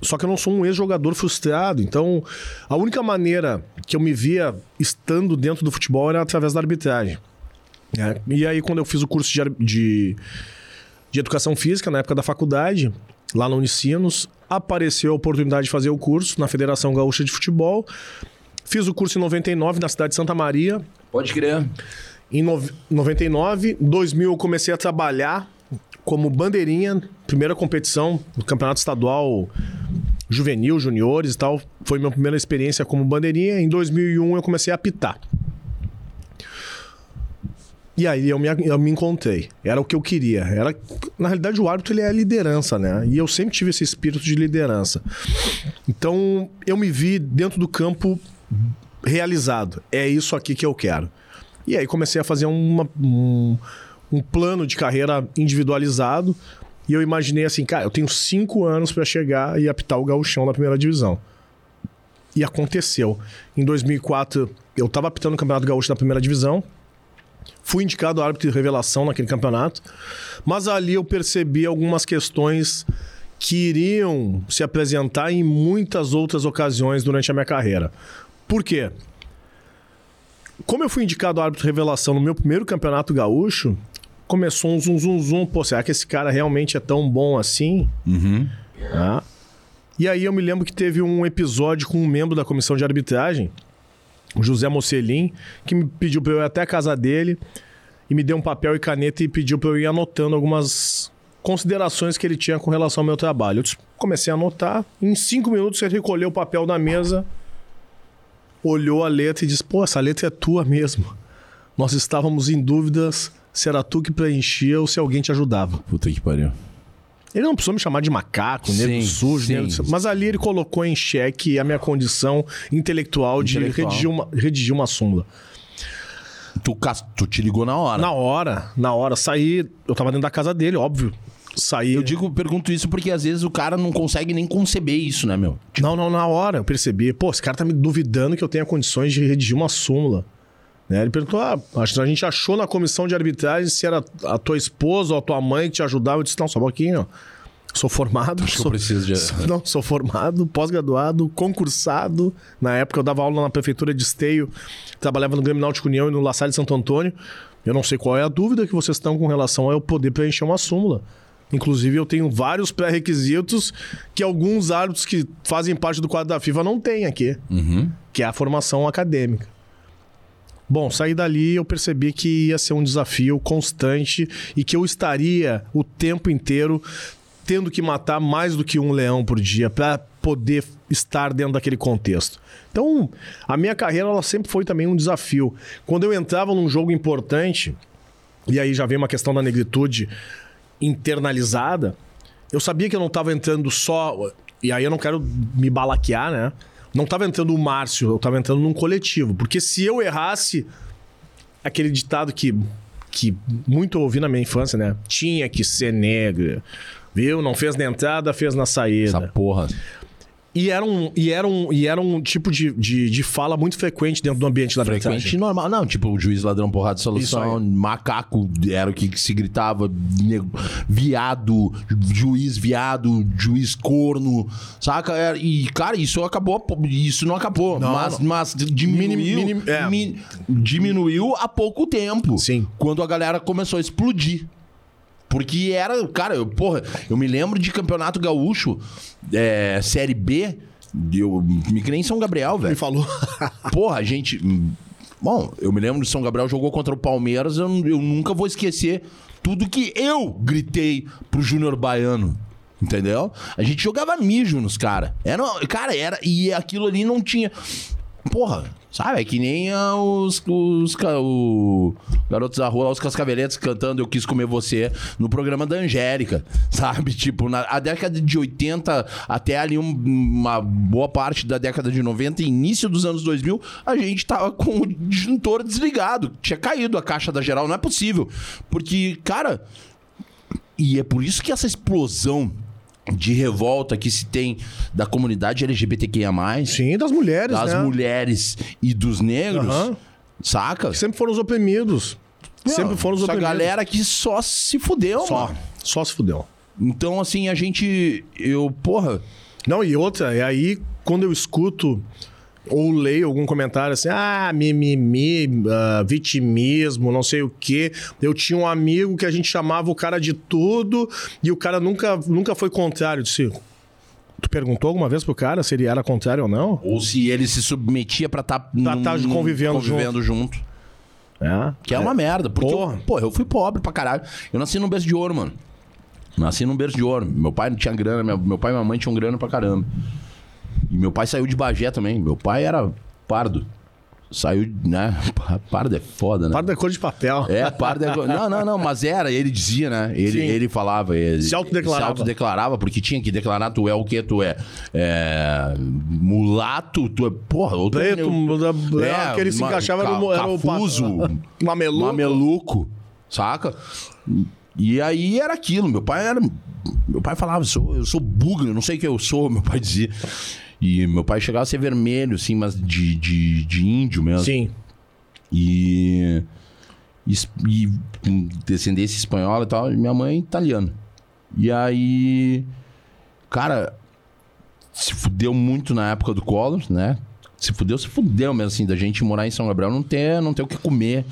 Só que eu não sou um ex-jogador frustrado. Então, a única maneira que eu me via estando dentro do futebol era através da arbitragem. né? E aí, quando eu fiz o curso de, de, de educação física, na época da faculdade, lá no Unicinos, apareceu a oportunidade de fazer o curso na Federação Gaúcha de Futebol. Fiz o curso em 99 na cidade de Santa Maria. Pode crer. Em nove- 99, 2000 eu comecei a trabalhar como bandeirinha, primeira competição do Campeonato Estadual Juvenil, Juniores e tal. Foi minha primeira experiência como bandeirinha. Em 2001 eu comecei a apitar. E aí eu me, eu me encontrei. Era o que eu queria. Era, na realidade, o árbitro ele é a liderança, né? E eu sempre tive esse espírito de liderança. Então eu me vi dentro do campo realizado. É isso aqui que eu quero. E aí comecei a fazer uma- um, um plano de carreira individualizado. E eu imaginei assim, cara, eu tenho cinco anos para chegar e apitar o gauchão na primeira divisão. E aconteceu. Em 2004, eu estava apitando o Campeonato Gaúcho da primeira divisão. Fui indicado árbitro de revelação naquele campeonato. Mas ali eu percebi algumas questões que iriam se apresentar em muitas outras ocasiões durante a minha carreira. Por quê? Como eu fui indicado árbitro revelação no meu primeiro campeonato gaúcho, começou um zum zum zum. Pô, será que esse cara realmente é tão bom assim? Ah. E aí eu me lembro que teve um episódio com um membro da comissão de arbitragem, o José Mocelin, que me pediu para eu ir até a casa dele e me deu um papel e caneta e pediu para eu ir anotando algumas considerações que ele tinha com relação ao meu trabalho. Eu comecei a anotar, em cinco minutos ele recolheu o papel da mesa, olhou a letra e disse: Pô, essa letra é tua mesmo. Nós estávamos em dúvidas se era tu que preenchia ou se alguém te ajudava. Puta que pariu. Ele não precisou me chamar de macaco, Sim, negro sujo, sim. negro... mas ali ele colocou em xeque a minha condição intelectual, Intelectual. de redigir uma, redigir uma súmula. Tu, tu te ligou na hora. Na hora, na hora, saí, eu tava dentro da casa dele, óbvio. Saí. Eu digo, pergunto isso porque às vezes o cara não consegue nem conceber isso, né, meu? Não, não, na hora eu percebi. Pô, esse cara tá me duvidando que eu tenha condições de redigir uma súmula. Né? Ele perguntou: ah, a gente achou na comissão de arbitragem se era a tua esposa ou a tua mãe que te ajudava. Eu disse: não, só um pouquinho. Sou formado. Acho que eu sou, preciso de- sou- *laughs* não, sou formado, pós-graduado, concursado. Na época eu dava aula na prefeitura de Esteio, trabalhava no Grêmio Náutico União e no La Salle de Santo Antônio. Eu não sei qual é a dúvida que vocês estão com relação a eu poder preencher uma súmula. Inclusive, eu tenho vários pré-requisitos que alguns árbitros que fazem parte do quadro da FIFA não têm aqui, que é a formação acadêmica. Bom, saí dali eu percebi que ia ser um desafio constante e que eu estaria o tempo inteiro tendo que matar mais do que um leão por dia para poder estar dentro daquele contexto. Então, a minha carreira ela sempre foi também um desafio. Quando eu entrava num jogo importante, e aí já vem uma questão da negritude internalizada, eu sabia que eu não estava entrando só. E aí eu não quero me balaquear, né? Não estava entrando o Márcio, eu estava entrando num coletivo. Porque se eu errasse, aquele ditado que, que muito ouvi na minha infância, né? Tinha que ser negra. Viu? Não fez na entrada, fez na saída. Essa porra. E era um, e era um, e era um tipo de, de, de fala muito frequente dentro do ambiente da Frequente arbitragem. normal. Não, tipo, o juiz ladrão porrada de solução, macaco era o que se gritava, nego- viado, juiz viado, juiz corno, saca? Era- E, cara, isso acabou, isso não acabou, Não, mas, não. mas diminuiu, Minim- minim- é. mi- diminuiu há pouco tempo. Sim. Quando a galera começou a explodir. Porque era, cara, eu, porra, eu me lembro de campeonato gaúcho, é, Série B, eu me criei em São Gabriel, velho. Me falou. *laughs* Porra, a gente. Bom, eu me lembro de São Gabriel jogou contra o Palmeiras, eu, eu nunca vou esquecer tudo que eu gritei pro Júnior Baiano. Entendeu? A gente jogava mijo nos caras. Era, cara, era. E aquilo ali não tinha. Porra, Sabe? É que nem ah, os, os o Garotos da Rua, os Cascaveletes cantando Eu Quis Comer Você no programa da Angélica. *laughs* Sabe? Tipo, na a década de 80 até ali um- uma boa parte da década de 90 e início dos anos 2000, a gente tava com o disjuntor desligado. Tinha caído a caixa da geral. Não é possível. Porque, cara, e é por isso que essa explosão de revolta que se tem da comunidade LGBTQIA+, Sim, das mulheres, das né? mulheres e dos negros, Aham. saca? Que sempre foram os oprimidos. sempre foram os Essa oprimidos. galera que só se fudeu, Só. mano. Só se fudeu. Então, assim, a gente... Eu, porra... Não, e outra, é aí quando eu escuto ou leio algum comentário assim, ah, mimimi, ah, vitimismo, não sei o quê. Eu tinha um amigo que a gente chamava o cara de tudo e o cara nunca, nunca foi contrário. Eu disse, tu perguntou alguma vez pro cara se ele era contrário ou não? Ou se ele se submetia pra estar Pra tá convivendo convivendo junto. É. Que é, uma merda. Porque, Porra. eu, pô, eu fui pobre pra caralho. Eu nasci num berço de ouro, mano. Nasci num berço de ouro. Meu pai não tinha grana, meu, meu pai e minha mãe tinham grana pra caramba. E meu pai saiu de Bagé também. Meu pai era pardo. Saiu, né? *laughs* Pardo é foda, né? Para da cor de papel. É, pardo é... Não, não, não, mas era, ele dizia, né? Ele, Sim. ele falava. Ele, Se autodeclarava. Se autodeclarava, porque tinha que declarar, tu é o quê? Tu é, é mulato, tu é, porra, outro Preto, muda- é, É, que ele se encaixava ca- no era o cafuso, mameluco. mameluco, saca? E aí era aquilo, meu pai era. Meu pai falava, eu sou, eu sou bugre, eu não sei o que eu sou, *laughs* meu pai dizia. E meu pai chegava a ser vermelho, assim, mas de, de, de índio mesmo. Sim. E, e, e descendência espanhola e tal, e minha mãe é italiana. E aí, cara, se fudeu muito na época do Collor, né? Se fudeu, se fudeu mesmo, assim, da gente morar em São Gabriel, não ter, não ter o que comer.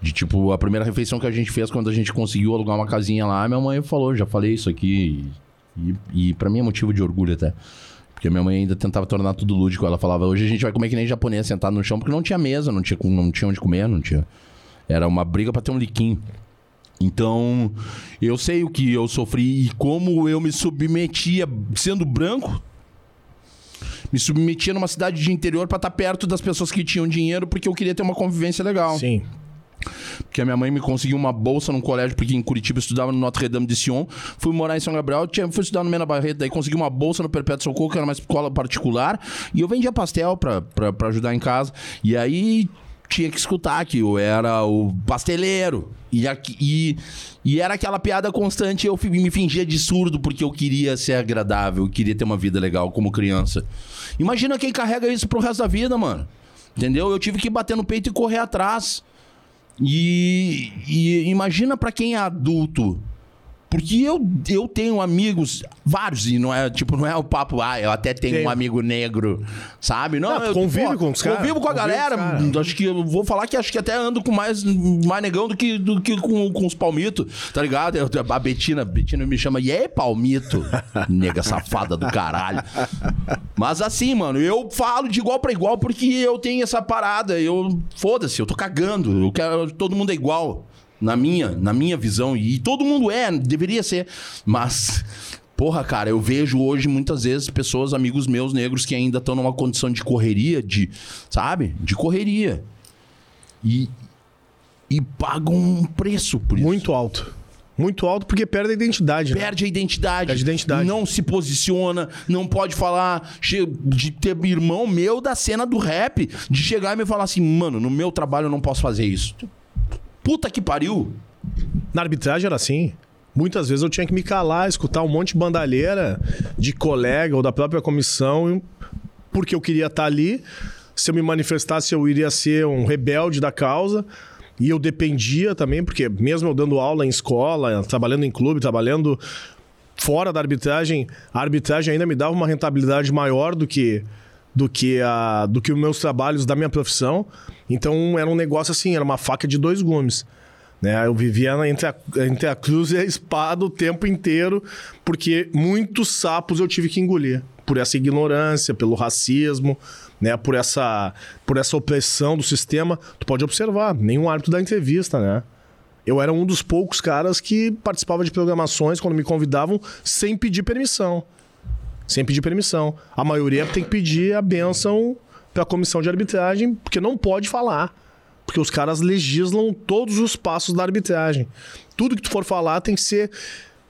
De tipo, a primeira refeição que a gente fez quando a gente conseguiu alugar uma casinha lá, minha mãe falou, já falei isso aqui. E, e para mim é motivo de orgulho até. Porque minha mãe ainda tentava tornar tudo lúdico. Ela falava, hoje a gente vai comer que nem japonês, sentado no chão, porque não tinha mesa, não tinha, não tinha onde comer, não tinha. Era uma briga pra ter um liquinho. Então, eu sei o que eu sofri e como eu me submetia, sendo branco, me submetia numa cidade de interior pra estar perto das pessoas que tinham dinheiro, porque eu queria ter uma convivência legal. Sim. Porque a minha mãe me conseguiu uma bolsa num colégio, porque em Curitiba eu estudava no Notre Dame de Sion. Fui morar em São Gabriel, tinha, fui estudar no Mena Barreto, daí consegui uma bolsa no Perpétuo Socorro, que era uma escola particular. E eu vendia pastel pra, ajudar em casa. E aí tinha que escutar que eu era o pasteleiro. E, e, e era aquela piada constante, eu me fingia de surdo porque eu queria ser agradável, eu queria ter uma vida legal como criança. Imagina quem carrega isso pro resto da vida, mano. Entendeu? Eu tive que bater no peito e correr atrás. E, e imagina pra quem é adulto. Porque eu, eu tenho amigos, vários, e não é tipo, não é o papo, ah, eu até tenho Tem. um amigo negro, sabe? Não, Não, eu convive com os caras, Convivo com a galera. caras. Acho que eu vou falar que acho que até ando com mais, mais negão do que, do que com, com os palmitos, tá ligado? Eu- a Betina, Betina me chama, e aí, palmito? *laughs* Nega safada do caralho. Mas assim, mano, eu falo de igual pra igual porque eu tenho essa parada. Eu, foda-se, eu tô cagando. Eu quero, todo mundo é igual. Na minha, na minha visão. E todo mundo é, deveria ser. Mas, porra, cara, eu vejo hoje muitas vezes pessoas, amigos meus negros, que ainda estão numa condição de correria, de, sabe? De correria. E, e pagam um preço por isso. Muito alto. Muito alto porque perde a identidade. né? Perde a identidade. Perde a identidade. Não se posiciona, não pode falar de ter irmão meu da cena do rap, de chegar e me falar assim, mano, no meu trabalho eu não posso fazer isso. Puta que pariu. Na arbitragem era assim. Muitas vezes eu tinha que me calar, escutar um monte de bandalheira de colega ou da própria comissão, porque eu queria estar ali. Se eu me manifestasse, eu iria ser um rebelde da causa. E eu dependia também, porque mesmo eu dando aula em escola, trabalhando em clube, trabalhando fora da arbitragem, a arbitragem ainda me dava uma rentabilidade maior do que do que a do que os meus trabalhos da minha profissão. Então era um negócio assim, era uma faca de dois gumes. Né? Eu vivia entre a, entre a cruz e a espada o tempo inteiro, porque muitos sapos eu tive que engolir. Por essa ignorância, pelo racismo, né? por, essa, por essa opressão do sistema. Tu pode observar, nenhum árbitro da entrevista, né? Eu era um dos poucos caras que participava de programações quando me convidavam sem pedir permissão. Sem pedir permissão. A maioria tem que pedir a benção para a comissão de arbitragem, porque não pode falar. Porque os caras legislam todos os passos da arbitragem. Tudo que tu for falar tem que ser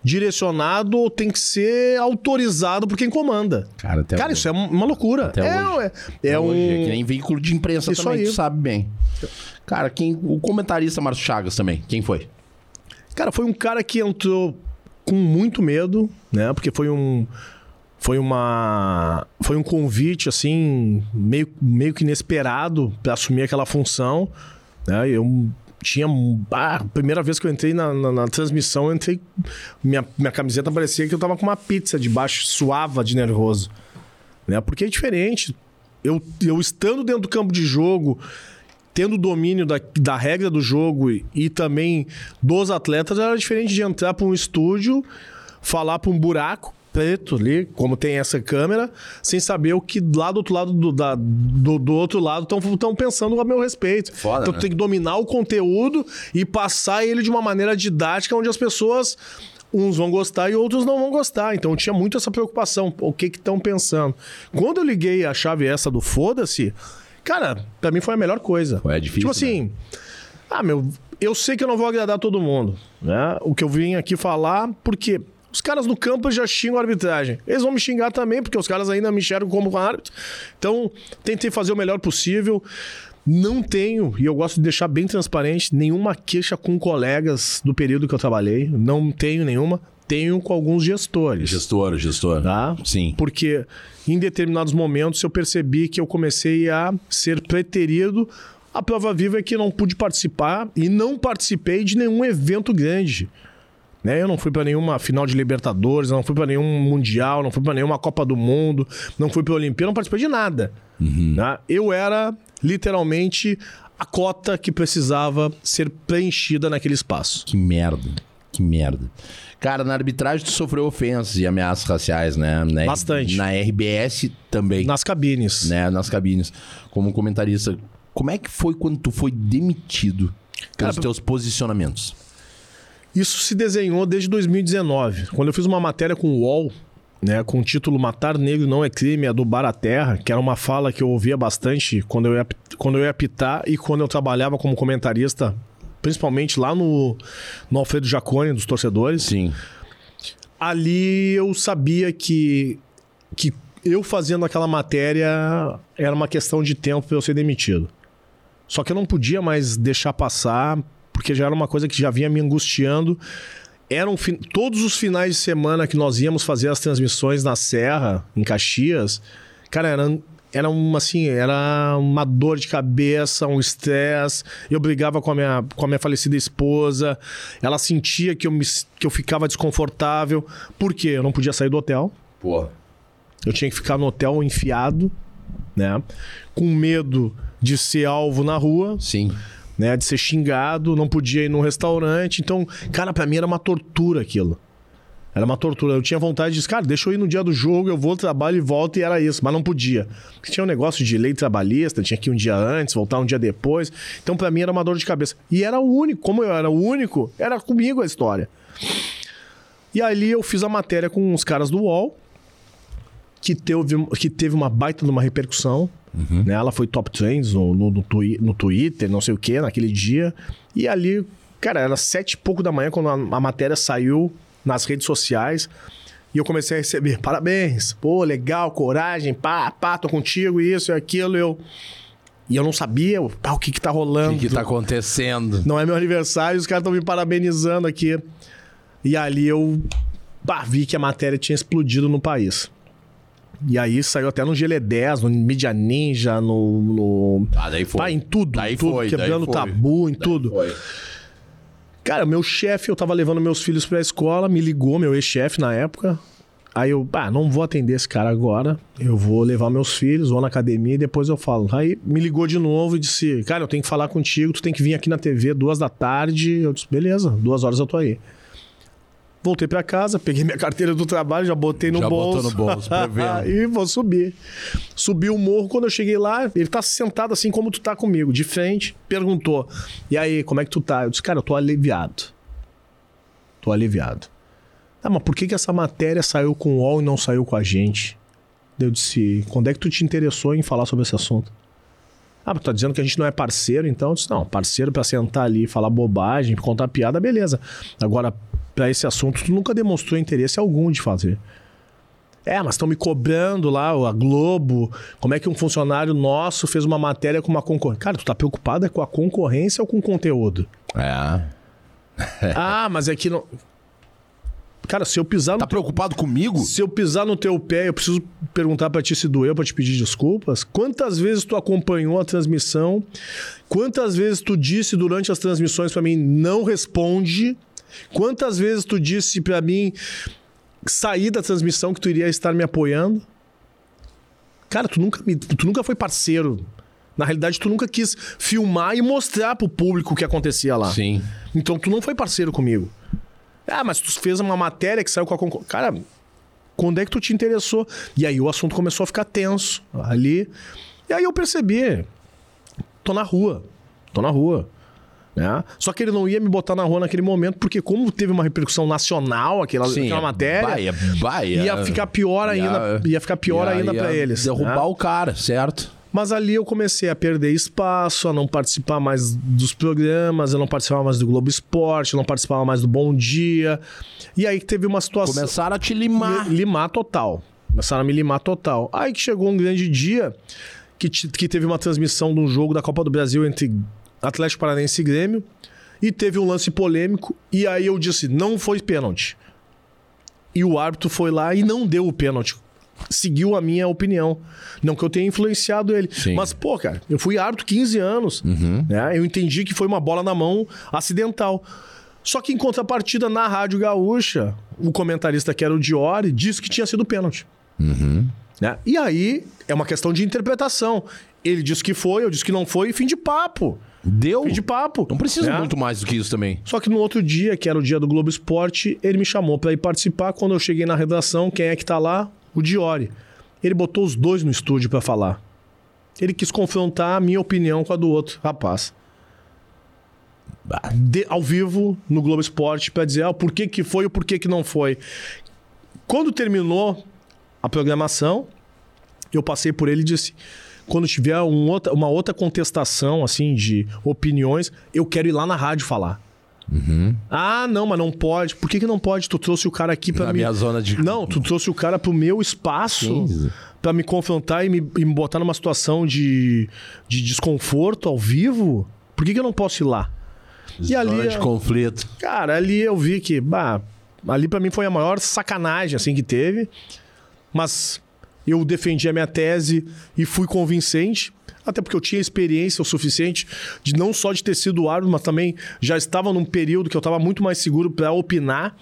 direcionado ou tem que ser autorizado por quem comanda. Cara, até Cara, hoje. isso é uma loucura. Até é, hoje. é, é Hoje, um. que nem veículo de imprensa Isso também, aí. tu sabe bem. Cara, quem, o comentarista Márcio Chagas também, quem foi? Cara, foi um cara que entrou com muito medo, né? Porque foi um. Foi uma. Foi um convite, assim, meio, meio que inesperado para assumir aquela função. Né? Eu tinha. Ah, a primeira vez que eu entrei na, na, na transmissão, eu entrei. Minha, minha camiseta parecia que eu tava com uma pizza debaixo, suava de nervoso. Né? Porque é diferente. Eu, eu estando dentro do campo de jogo, tendo domínio da, da regra do jogo e, e também dos atletas, era diferente de entrar para um estúdio, falar para um buraco preto ali, como tem essa câmera, sem saber o que lá do outro lado do, da- do, do outro lado estão pensando a meu respeito. Foda, então né? tu tem que dominar o conteúdo e passar ele de uma maneira didática onde as pessoas uns vão gostar e outros não vão gostar. Então eu tinha muito essa preocupação, o que que estão pensando. Quando eu liguei a chave essa do foda-se, cara, pra mim foi a melhor coisa. É difícil, Tipo assim, ah, meu, eu sei que eu não vou agradar todo mundo, né? O que eu vim aqui falar, porque os caras no campo já xingam a arbitragem. Eles vão me xingar também, porque os caras ainda me enxergam como árbitro. Então, tentei fazer o melhor possível. Não tenho, e eu gosto de deixar bem transparente, nenhuma queixa com colegas do período que eu trabalhei. Não tenho nenhuma. Tenho com alguns gestores. Gestor, gestor. Tá? Sim. Porque em determinados momentos eu percebi que eu comecei a ser preterido. A prova viva é que não pude participar e não participei de nenhum evento grande. Né? Eu não fui para nenhuma final de Libertadores, não fui para nenhum Mundial, não fui para nenhuma Copa do Mundo, não fui para Olimpíada, não participei de nada. Né? Eu era literalmente a cota que precisava ser preenchida naquele espaço. Que merda. Que merda. Cara, na arbitragem tu sofreu ofensas e ameaças raciais, né? Na Bastante. Na RBS também, Nas cabines. né? Nas cabines. Como comentarista. Como é que foi quando tu foi demitido pelos Cara, teus posicionamentos? Isso se desenhou desde 2019, quando eu fiz uma matéria com o UOL, né, com o título Matar Negro Não é Crime, Adubar a Terra, que era uma fala que eu ouvia bastante quando eu ia, quando eu ia apitar e quando eu trabalhava como comentarista, principalmente lá no, no Alfredo Jacone, dos torcedores. Sim. Ali eu sabia que, que eu fazendo aquela matéria era uma questão de tempo para eu ser demitido. Só que eu não podia mais deixar passar, porque já era uma coisa que já vinha me angustiando. Eram todos os finais de semana que nós íamos fazer as transmissões na Serra, em Caxias, cara, era, era uma assim, era uma dor de cabeça, um estresse. Eu brigava com a minha, com a minha falecida esposa. Ela sentia que eu, me, que eu ficava desconfortável. Por quê? Eu não podia sair do hotel. Porra. Eu tinha que ficar no hotel enfiado, né? Com medo de ser alvo na rua, Sim. Né? De ser xingado, não podia ir num restaurante. Então, cara, pra mim era uma tortura aquilo. Era uma tortura. Eu tinha vontade de dizer, cara, deixa eu ir no dia do jogo, eu vou, trabalho e volto, e era isso. Mas não podia. Porque tinha um negócio de lei trabalhista, tinha que ir um dia antes, voltar um dia depois. Então, pra mim, era uma dor de cabeça. E era o único. Como eu era o único, era comigo a história. E ali eu fiz a matéria com os caras do UOL, que teve, que teve uma baita de uma repercussão. Né? Ela foi top trends no, no, no, twi- no Twitter, não sei o que, naquele dia. E ali, cara, era sete e pouco da manhã quando a, a matéria saiu nas redes sociais. E eu comecei a receber parabéns, pô, legal, coragem, pá, pá, tô contigo, isso e aquilo. Eu... E eu não sabia pá, o que que tá O rolando. que, que tá acontecendo? Não é meu aniversário, os caras estão me parabenizando aqui. E ali eu pá, vi que a matéria tinha explodido no país. E aí saiu até no GL10, no Media Ninja, no. no... Ah, daí foi. Pá, em tudo, Daí em tudo, foi, daí quebrando tabu, em tudo. Foi. Cara, meu chefe, eu tava levando meus filhos pra escola, me ligou, meu ex-chefe na época. Aí eu, ah, não vou atender esse cara agora. Eu vou levar meus filhos, vou na academia e depois eu falo. Aí me ligou de novo e disse: Cara, eu tenho que falar contigo, tu tem que vir aqui na TV duas da tarde. Eu disse: Beleza, duas horas eu tô aí. Voltei pra casa, peguei minha carteira do trabalho, já botei no Já bolso. botou no bolso, *laughs* e vou subir. Subi o morro, quando eu cheguei lá, ele tá sentado assim como tu tá comigo, de frente, perguntou: E aí, como é que tu tá? Eu disse: Cara, eu tô aliviado. Tô aliviado. Ah, mas por que, que essa matéria saiu com o UOL e não saiu com a gente? Eu disse, quando é que tu te interessou em falar sobre esse assunto? Ah, mas tá dizendo que a gente não é parceiro, então? Eu disse, não, parceiro pra sentar ali, falar bobagem, contar piada, beleza. Agora, pra esse assunto, tu nunca demonstrou interesse algum de fazer. É, mas estão me cobrando lá, a Globo. Como é que um funcionário nosso fez uma matéria com uma concorrência? Cara, tu tá preocupado é com a concorrência ou com o conteúdo? É. ah, mas é que não. Cara, se eu pisar no Tá preocupado comigo? se eu pisar no teu pé, eu preciso perguntar pra ti se doeu pra te pedir desculpas. Quantas vezes tu acompanhou a transmissão? Quantas vezes tu disse durante as transmissões pra mim não responde? Quantas vezes tu disse pra mim sair da transmissão que tu iria estar me apoiando? Cara, tu nunca, me- tu nunca foi parceiro. Na realidade, tu nunca quis filmar e mostrar pro público o que acontecia lá. Sim. Então tu não foi parceiro comigo. Ah, mas tu fez uma matéria que saiu com a concorrência. Cara, quando é que tu te interessou? E aí o assunto começou a ficar tenso ali. E aí eu percebi. Tô na rua. Tô na rua. Né? Só que ele não ia me botar na rua naquele momento, porque como teve uma repercussão nacional aquela, Sim, aquela matéria, vai, vai, é- ia ficar pior ainda, ia, ficar pior ia- ainda ia pra eles. Derrubar né? o cara, certo? Mas ali eu comecei a perder espaço, a não participar mais dos programas, eu não participava mais do Globo Esporte, eu não participava mais do Bom Dia. E aí que teve uma situação. Começaram a te limar. Limar total. Começaram a me limar total. Aí que chegou um grande dia que, que teve uma transmissão de um jogo da Copa do Brasil entre Atlético Paranaense e Grêmio. E teve um lance polêmico. E aí eu disse: não foi pênalti. E o árbitro foi lá e não deu o pênalti. Seguiu a minha opinião. Não que eu tenha influenciado ele. Sim. Mas, pô, cara, eu fui árbitro 15 anos. Né? Eu entendi que foi uma bola na mão acidental. Só que em contrapartida, na Rádio Gaúcha, o comentarista que era o Diori disse que tinha sido pênalti. Né? E aí é uma questão de interpretação. Ele disse que foi, eu disse que não foi, e fim de papo. Deu. Fim de papo. Não precisa né? muito mais do que isso também. Só que no outro dia, que era o dia do Globo Esporte, ele me chamou pra ir participar. Quando eu cheguei na redação, quem é que tá lá? O Diori. Ele botou os dois no estúdio pra falar. Ele quis confrontar a minha opinião com a do outro rapaz. De- ao vivo, no Globo Esporte, pra dizer ah, o porquê que foi e o porquê que não foi. Quando terminou a programação, eu passei por ele e disse: quando tiver um outra, uma outra contestação assim de opiniões, eu quero ir lá na rádio falar. Ah, não, mas não pode. Por que, que não pode? Tu trouxe o cara aqui mim. minha zona de- Não, tu trouxe o cara pro meu espaço pra me confrontar e me, e me botar numa situação de, de desconforto ao vivo. Por que, que eu não posso ir lá? E ali, Zona de conflito. Cara, ali eu vi que, bah, ali pra mim foi a maior sacanagem assim que teve. Mas eu defendi a minha tese e fui convincente, até porque eu tinha experiência o suficiente de não só de ter sido árbitro, mas também já estava num período que eu estava muito mais seguro para opinar.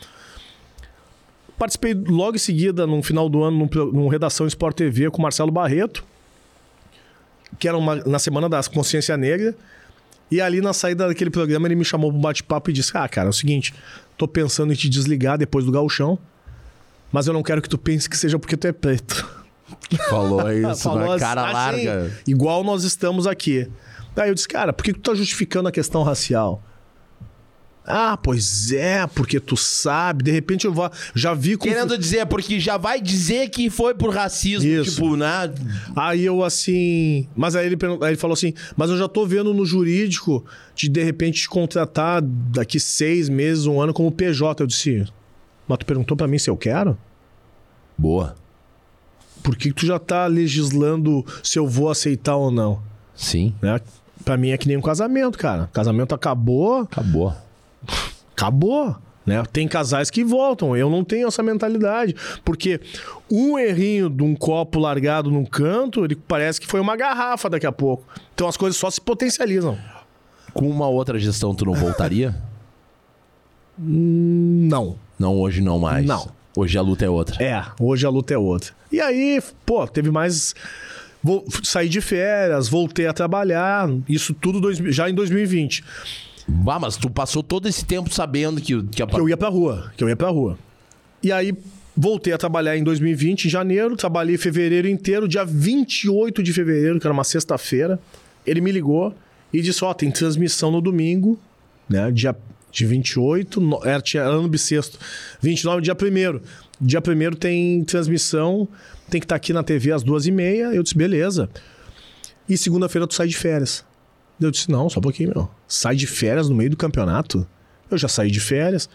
Participei logo em seguida, no final do ano, num, num Redação Sport TV com o Marcelo Barreto, que era uma- na Semana da Consciência Negra. E ali na saída daquele programa ele me chamou para um bate-papo e disse: Ah, cara, é o seguinte, tô pensando em te desligar depois do gauchão, mas eu não quero que tu pense que seja porque tu é preto. Falou *laughs* isso, Falou na cara assim, larga. igual nós estamos aqui. Daí eu disse, cara, por que tu tá justificando a questão racial? Ah, pois é, porque tu sabe, de repente eu já vi com Querendo dizer, porque já vai dizer que foi por racismo, Isso. tipo, né? Aí eu assim. Mas aí ele, aí ele falou assim: Mas eu já tô vendo no jurídico de de repente te contratar daqui seis meses, um ano como PJ. Eu disse: Mas tu perguntou pra mim se eu quero? Boa. Por que tu já tá legislando se eu vou aceitar ou não? Sim. Né? Pra mim é que nem um casamento, cara. Casamento acabou, Acabou. acabou. Né? Tem casais que voltam. Eu não tenho essa mentalidade. Porque um errinho de um copo largado num canto, ele parece que foi uma garrafa daqui a pouco. Então as coisas só se potencializam. Com uma outra gestão, tu não voltaria? *laughs* Não. não, hoje não mais. Não. Hoje a luta é outra. É, hoje a luta é outra. E aí, pô, teve mais. Vou sair de férias, voltei a trabalhar, isso tudo dois- já em 2020. Bah, mas tu passou todo esse tempo sabendo que, que a Que eu ia pra rua, que eu ia pra rua. E aí voltei a trabalhar em 2020, em janeiro, trabalhei fevereiro inteiro, dia 28 de fevereiro, que era uma sexta-feira, ele me ligou e disse: "Ó, tem transmissão no domingo, né, dia De 28, no, era, tinha era ano bissexto. 29, dia 1 Dia 1 tem transmissão, tem que estar aqui na TV às duas e meia. Eu disse, beleza. E segunda-feira tu sai de férias. Eu disse, não, só um pouquinho, meu. Sai de férias no meio do campeonato? Eu já saí de férias.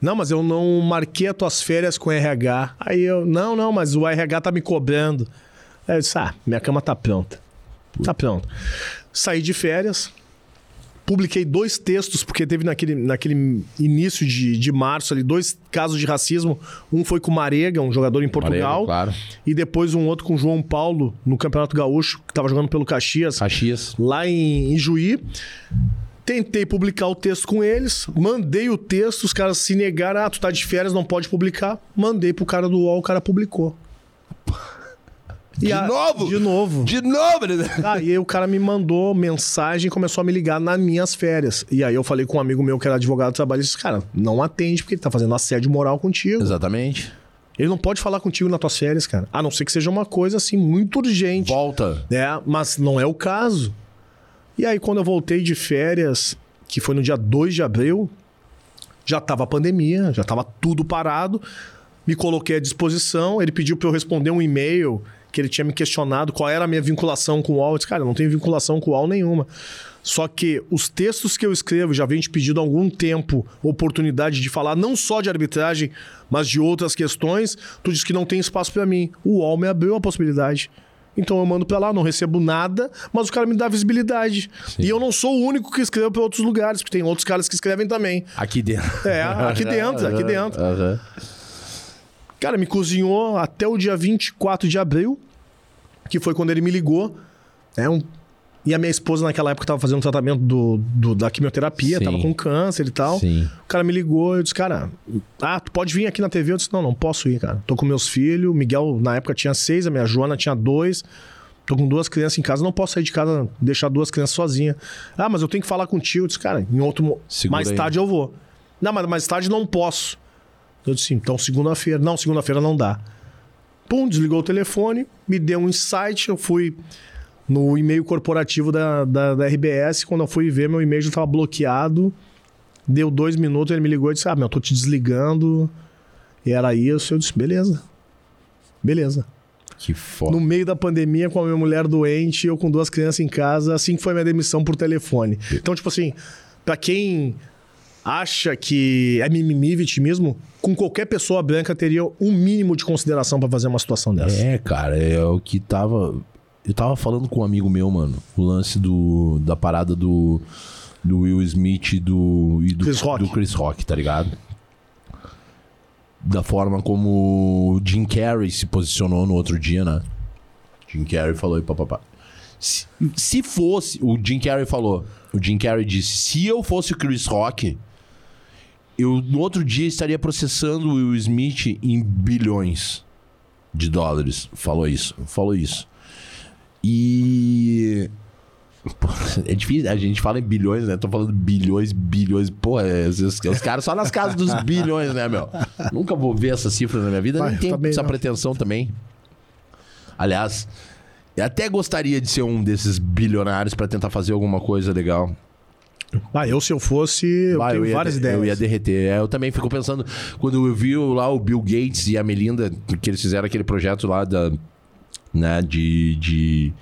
Não, mas eu não marquei as tuas férias com RH. Aí eu, não, não, mas o RH tá me cobrando. Aí eu disse, ah, minha cama tá pronta. Tá pronto. Saí de férias, publiquei dois textos, porque teve naquele, naquele início de, de março ali dois casos de racismo. Um foi com o Marega, um jogador em Portugal. Marega, claro. E depois um outro com o João Paulo, no Campeonato Gaúcho, que estava jogando pelo Caxias. Caxias. Lá em, em Juí. Tentei publicar o texto com eles, mandei o texto, os caras se negaram, ah, tu tá de férias, não pode publicar. Mandei pro cara do UOL, o cara publicou. De a... novo? De novo. De novo, né? Aí o cara me mandou mensagem e começou a me ligar nas minhas férias. E aí eu falei com um amigo meu que era advogado trabalhista, disse, cara, não atende porque ele tá fazendo assédio moral contigo. Exatamente. Ele não pode falar contigo nas tuas férias, cara. A não ser que seja uma coisa assim muito urgente. Volta. É, mas não é o caso. E aí quando eu voltei de férias, que foi no dia 2 de abril, já tava a pandemia, já tava tudo parado. Me coloquei à disposição, ele pediu para eu responder um e-mail que ele tinha me questionado qual era a minha vinculação com o UOL. Eu disse, cara, eu não tenho vinculação com o UOL nenhuma. Só que os textos que eu escrevo, já venho te pedindo há algum tempo oportunidade de falar não só de arbitragem, mas de outras questões. Tu diz que não tem espaço para mim. O UOL me abriu a possibilidade. Então eu mando para lá, não recebo nada, mas o cara me dá visibilidade. Sim. E eu não sou o único que escreve para outros lugares, porque tem outros caras que escrevem também. Aqui dentro. É, aqui *laughs* dentro, aqui dentro. Uhum. Cara, me cozinhou até o dia 24 de abril, que foi quando ele me ligou. É um... E a minha esposa, naquela época, estava fazendo um tratamento do, do, da quimioterapia, Sim. tava com câncer e tal. Sim. O cara me ligou, eu disse, cara, ah, tu pode vir aqui na TV? Eu disse, não, não posso ir, cara. Tô com meus filhos, o Miguel, na época, tinha seis, a minha Joana tinha dois. Tô com duas crianças em casa, não posso sair de casa, deixar duas crianças sozinhas. Ah, mas eu tenho que falar contigo. Eu disse, cara, em outro. Segura mais aí. tarde eu vou. Não, mas mais tarde não posso. Eu disse, então segunda-feira. Não, segunda-feira não dá. Pum, desligou o telefone, me deu um insight, eu fui no e-mail corporativo da, da, da RBS. Quando eu fui ver, meu e-mail já estava bloqueado. Deu dois minutos, ele me ligou e disse: Ah, meu, eu tô te desligando. E era isso. Eu disse: beleza. Beleza. Que foda. No meio da pandemia, com a minha mulher doente, eu com duas crianças em casa, assim que foi minha demissão por telefone. Então, tipo assim, para quem acha que é mimimi, vitimismo, com qualquer pessoa branca teria um mínimo de consideração para fazer uma situação dessa. É, cara, é o que tava. Eu tava falando com um amigo meu, mano, o lance do, da parada do, do Will Smith e do, e do, Chris Rock. do Chris Rock, tá ligado? Da forma como o Jim Carrey se posicionou no outro dia, né? Jim Carrey falou e papapá. Se, se fosse, o Jim Carrey falou, o Jim Carrey disse, se eu fosse o Chris Rock, eu no outro dia estaria processando o Will Smith em bilhões de dólares. Falou isso, falou isso. E é difícil, a gente fala em bilhões, né? Tô falando bilhões, bilhões. Pô, é, os, os, caras só nas casas dos bilhões, né, meu? Nunca vou ver essa cifra na minha vida, Vai, nem tenho essa não. pretensão também. Aliás, eu até gostaria de ser um desses bilionários para tentar fazer alguma coisa legal. Ah, eu se eu fosse, eu bah, tenho eu várias ideias. Eu ia derreter. É, eu também fico pensando, quando eu vi lá o Bill Gates e a Melinda, que eles fizeram aquele projeto lá da, né, de, de,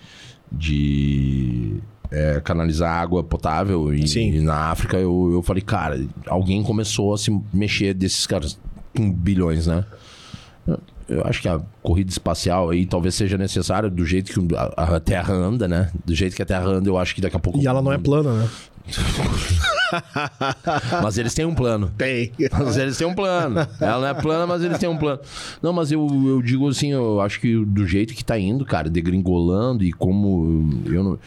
de é, canalizar água potável e, e, na África, eu, eu falei, cara, alguém começou a se mexer desses caras com bilhões, né? Eu acho que a corrida espacial aí talvez seja necessária do jeito que a Terra anda, né? Do jeito que a Terra anda, eu acho que daqui a pouco. E ela não é plana, né? *laughs* mas eles têm um plano. Tem. Mas eles têm um plano. Ela não é plana, mas eles têm um plano. Não, mas eu, eu digo assim, eu acho que do jeito que tá indo, cara, degringolando e como eu não,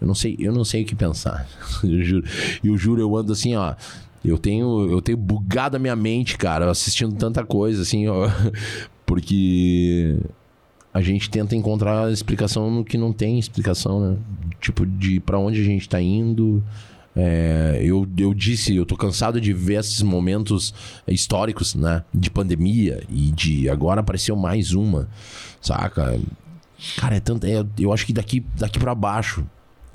eu não sei, eu não sei o que pensar. *laughs* Eu juro, eu juro, eu ando assim, ó. Eu tenho, eu tenho bugado a minha mente, cara, assistindo tanta coisa, assim, ó, *laughs* porque a gente tenta encontrar explicação no que não tem explicação, né? Tipo, de para onde a gente tá indo, é, eu, eu disse, eu tô cansado de ver esses momentos históricos, né? De pandemia e de agora apareceu mais uma, saca? Cara, é tanto. É, eu acho que daqui, daqui para baixo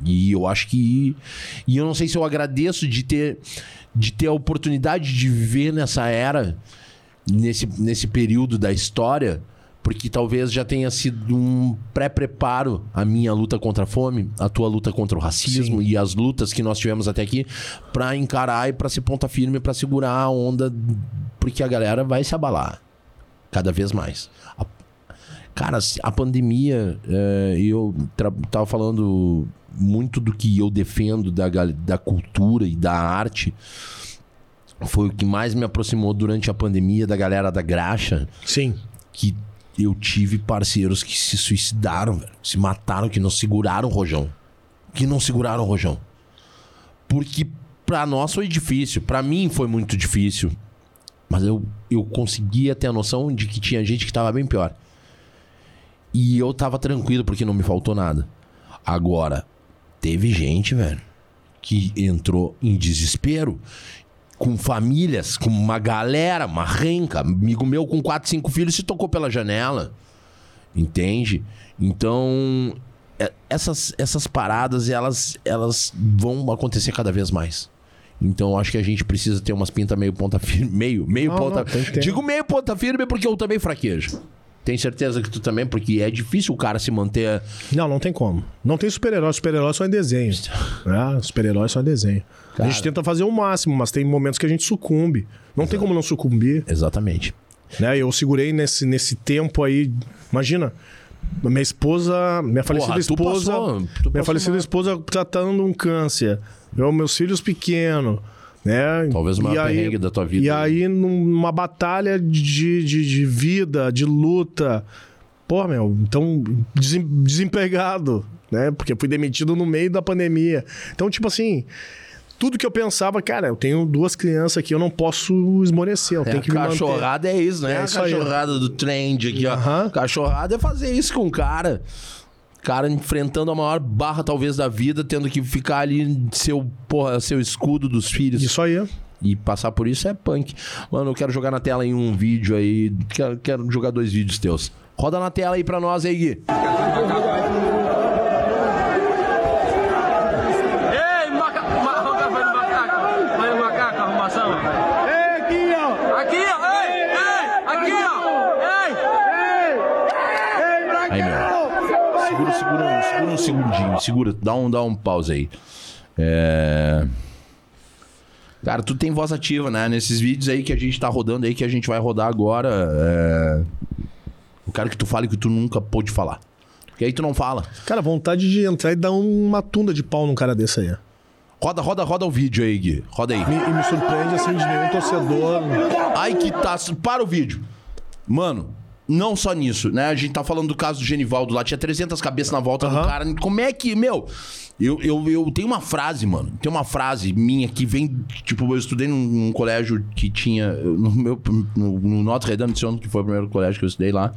E eu acho que. E eu não sei se eu agradeço de ter, de ter a oportunidade de viver nessa era, nesse, nesse período da história, porque talvez já tenha sido um pré-preparo a minha luta contra a fome, a tua luta contra o racismo Sim. e as lutas que nós tivemos até aqui, pra encarar e pra ser ponta firme, pra segurar a onda, porque a galera vai se abalar cada vez mais. A- Cara, a pandemia, é, eu tava falando muito do que eu defendo da, da cultura e da arte. Foi o que mais me aproximou durante a pandemia da galera da graxa, Sim. que eu tive parceiros que se suicidaram, velho, se mataram, que não seguraram o rojão. Que não seguraram o rojão. Porque pra nós foi difícil, pra mim foi muito difícil. Mas eu, eu conseguia ter a noção de que tinha gente que tava bem pior. E eu tava tranquilo porque não me faltou nada. Agora, teve gente, velho, que entrou em desespero com famílias, com uma galera, uma renca. Amigo meu com quatro, cinco filhos se tocou pela janela. Entende? Então, é- essas, essas paradas, elas, elas vão acontecer cada vez mais. Então, acho que a gente precisa ter umas pintas meio ponta firme. Meio, meio Não, ponta. não, tem. Digo meio ponta firme porque eu também fraquejo. Tem certeza que tu também, porque é difícil o cara se manter. Não, não tem como. Não tem super-herói. Super-herói só em desenho. Né? *laughs* Super-herói só em desenho. A gente tenta fazer o máximo, mas tem momentos que a gente sucumbe. Não tem como não sucumbir. Exatamente. Né? Eu segurei nesse, nesse tempo aí. Imagina. Minha esposa, minha falecida Porra, tu esposa, passou- tu minha passou falecida mal. esposa tratando um câncer. Eu, meus filhos pequenos, né? Talvez o maior E aí- da tua vida. E aí, numa batalha de, de, de vida, de luta. Pô, meu, então, desem- desempregado, né? Porque fui demitido no meio da pandemia. Então, tipo assim, tudo que eu pensava, cara, eu tenho duas crianças aqui, eu não posso esmorecer, eu É, tenho que me manter. cachorrada é isso, né? É a isso aí. cachorrada do trend aqui, ó. Cachorrada é fazer isso com o cara. Cara enfrentando a maior barra, talvez, da vida, tendo que ficar ali seu, porra, seu escudo dos filhos. Isso aí. E passar por isso é punk. Mano, eu quero jogar na tela aí um vídeo aí. Quero, quero jogar dois vídeos teus. Roda na tela aí pra nós aí, Gui. Ei, maca... ma... Roca, vai no macaco. Vai no macaco, arrumação. Ei, aqui, ó. Aqui, ó. Ei, ei. Aqui, ó. Ei. Aí, meu. Segura, segura, segura um segundinho. Segura, dá um, dá um pause aí. É. Cara, tu tem voz ativa, né? Nesses vídeos aí que a gente tá rodando aí, que a gente vai rodar agora. É... Eu quero que tu fale que tu nunca pôde falar. Porque aí tu não fala. Cara, vontade de entrar e dar uma tunda de pau num cara desse aí. Roda, roda, roda o vídeo aí, Gui. Roda aí. Me- e me surpreende assim de nenhum torcedor. Ai que tá. Para o vídeo. Mano, não só nisso, né? A gente tá falando do caso do Genivaldo lá. Tinha 300 cabeças na volta do Aham. cara. Como é que. Meu. Eu, eu, eu tenho uma frase, mano. Tem uma frase minha que vem. Tipo, eu estudei num, num colégio que tinha. No, meu, no, no Notre Dame de Sion, que foi o primeiro colégio que eu estudei lá.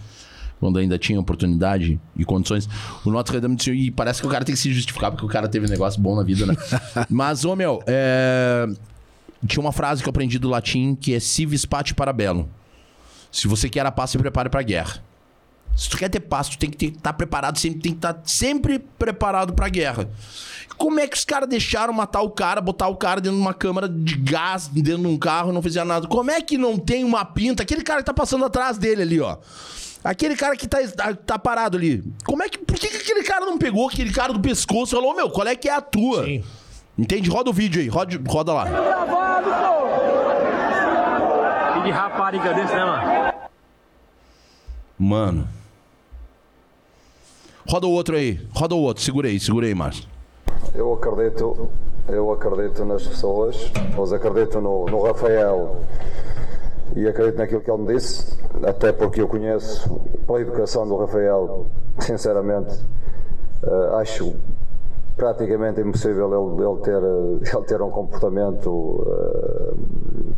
Quando ainda tinha oportunidade e condições. O Notre Dame de Sion. E parece que o cara tem que se justificar porque o cara teve um negócio bom na vida, né? *laughs* Mas, ô meu, é. Tinha uma frase que eu aprendi do latim que é si vis pati para bellum. Se você quer a paz, se prepare para a guerra. Se tu quer ter paz, tu tem que estar preparado, sempre tem que estar sempre preparado para a guerra. Como é que os caras deixaram matar o cara, botar o cara dentro de uma câmara de gás, dentro de um carro, não fazia nada? Como é que não tem uma pinta? Aquele cara que tá passando atrás dele ali, ó. Aquele cara que tá, tá parado ali. Como é que. Por que, que aquele cara não pegou aquele cara do pescoço e falou, meu, qual é que é a tua? Sim. Entende? Roda o vídeo aí, roda, roda lá. Que de rapariga desse, né, mano? Mano. Roda o outro aí. Roda o outro. Segura aí, segura aí, Márcio. Eu acredito, eu acredito nas pessoas, mas acredito no, no Rafael e acredito naquilo que ele me disse, até porque eu conheço pela educação do Rafael, sinceramente, eh, acho praticamente impossível ele, ele ter, *laughs* ele ter um comportamento eh,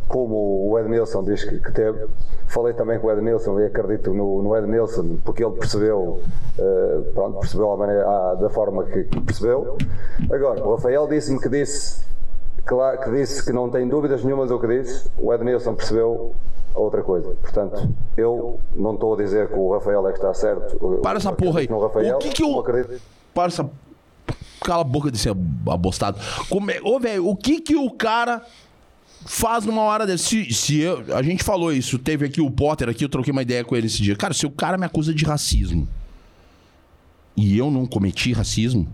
como o Edmilson diz que, que teve. Falei também com o Edmilson e acredito no, no Edmilson porque ele percebeu, eh, pronto, percebeu a maneira, a- da forma que, que percebeu. Agora, o Rafael disse-me que disse, claro, que disse que não tem dúvidas nenhumas do que disse, o Edmilson percebeu outra coisa. Portanto, eu não estou a dizer que o Rafael é que está certo. Para essa porra aí. O que que eu- Para essa. Cala a boca desse abostado. Como é- Ô, velho, o que que o cara faz numa hora dessa? Se, se eu, a gente falou isso, teve aqui o Potter aqui, eu troquei uma ideia com ele esse dia. Cara, se o cara me acusa de racismo e eu não cometi racismo,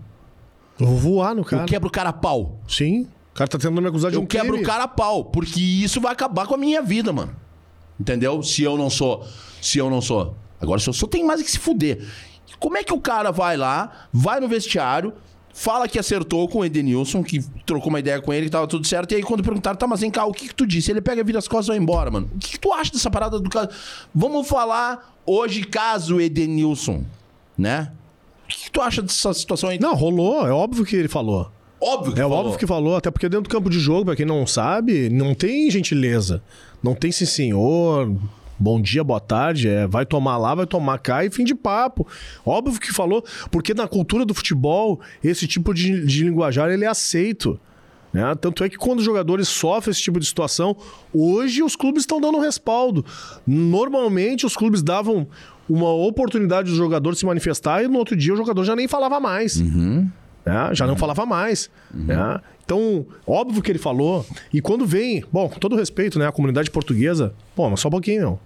Eu vou voar no cara. eu quebro o cara a pau. Sim. O cara tá tentando me acusar de Eu um quebro crime. o cara a pau, porque isso vai acabar com a minha vida, mano. Entendeu? Se eu não sou. Se eu não sou. Agora, se eu sou, tem mais é que se fuder. Como é que o cara vai lá, vai no vestiário, fala que acertou com o Edenilson, que trocou uma ideia com ele, que tava tudo certo, e aí quando perguntaram, tá, mas vem cá, o que que tu disse? Ele pega, vira as costas e vai embora, mano. O que, que tu acha dessa parada do caso? Vamos falar hoje, caso Edenilson, né? O que, que tu acha dessa situação aí? Não, rolou. É óbvio que ele falou. óbvio que É falou. óbvio que falou, até porque dentro do campo de jogo, pra quem não sabe, não tem gentileza. Não tem sim senhor, bom dia, boa tarde, é, vai tomar lá, vai tomar cá e fim de papo. Óbvio que falou, porque na cultura do futebol, esse tipo de, de linguajar ele é aceito. né? Tanto é que quando os jogadores sofrem esse tipo de situação, hoje os clubes estão dando respaldo. Normalmente os clubes davam uma oportunidade do jogador se manifestar e no outro dia o jogador já nem falava mais né? já não falava mais. né? Então, óbvio que ele falou. E quando vem, bom, com todo respeito, né? A comunidade portuguesa, pô, mas só um pouquinho.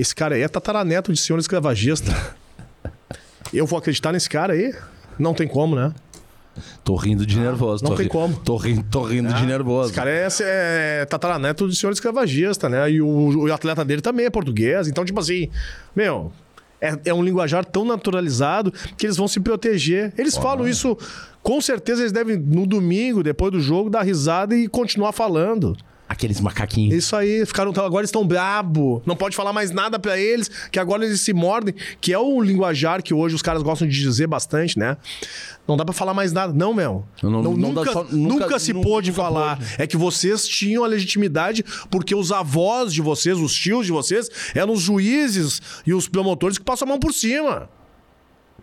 Esse cara aí é tataraneto de senhor escravagista. Eu vou acreditar nesse cara aí? Não tem como, né? Tô rindo de nervoso. não tem como. Tô rindo, tô rindo de nervoso. Esse cara é, é tataraneto de senhor escravagista, né? E o, o atleta dele também é português. Então, tipo assim, meu, é, é um linguajar tão naturalizado que eles vão se proteger. Eles falam isso, com certeza eles devem, no domingo, depois do jogo, dar risada e continuar falando. Aqueles macaquinhos. Isso aí, ficaram agora estão brabo. Não pode falar mais nada pra eles, que agora eles se mordem, que é o linguajar que hoje os caras gostam de dizer bastante, né? Não dá pra falar mais nada, não, meu. Não, não- não nunca, só- nunca, nunca- se nunca- pôde nunca falar. pôde. É que vocês tinham a legitimidade porque os avós de vocês, os tios de vocês, eram os juízes e os promotores que passam a mão por cima.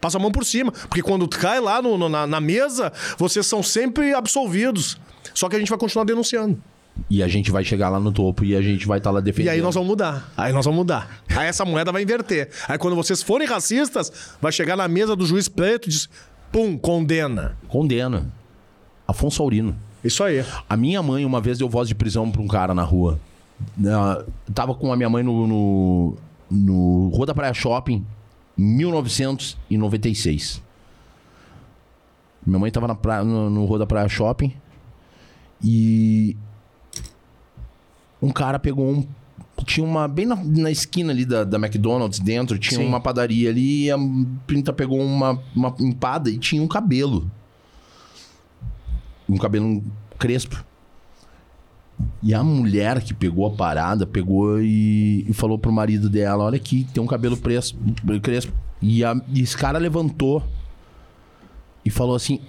Passa a mão por cima. Porque quando cai lá no- no- na, na mesa, vocês são sempre absolvidos. Só que a gente vai continuar denunciando. E a gente vai chegar lá no topo e a gente vai estar lá defendendo. E aí nós vamos mudar. Aí nós vamos mudar. Aí essa moeda vai inverter. Aí quando vocês forem racistas, vai chegar na mesa do juiz preto e diz: pum, condena. Condena. Afonso Aurino. Isso aí. A minha mãe, uma vez, deu voz de prisão pra um cara na rua. Tava com a minha mãe no, no, no Rua da Praia Shopping, em 1996. Minha mãe tava na praia, no, no Rua da Praia Shopping e um cara pegou um. Tinha uma. Bem na, na esquina ali da, da McDonald's, dentro, tinha Sim. uma padaria ali e a Pinta pegou uma, uma empada e tinha um cabelo. Um cabelo crespo. E a mulher que pegou a parada, pegou e, e falou pro marido dela: Olha aqui, tem um cabelo preso, crespo. E, a- e esse cara levantou e falou assim: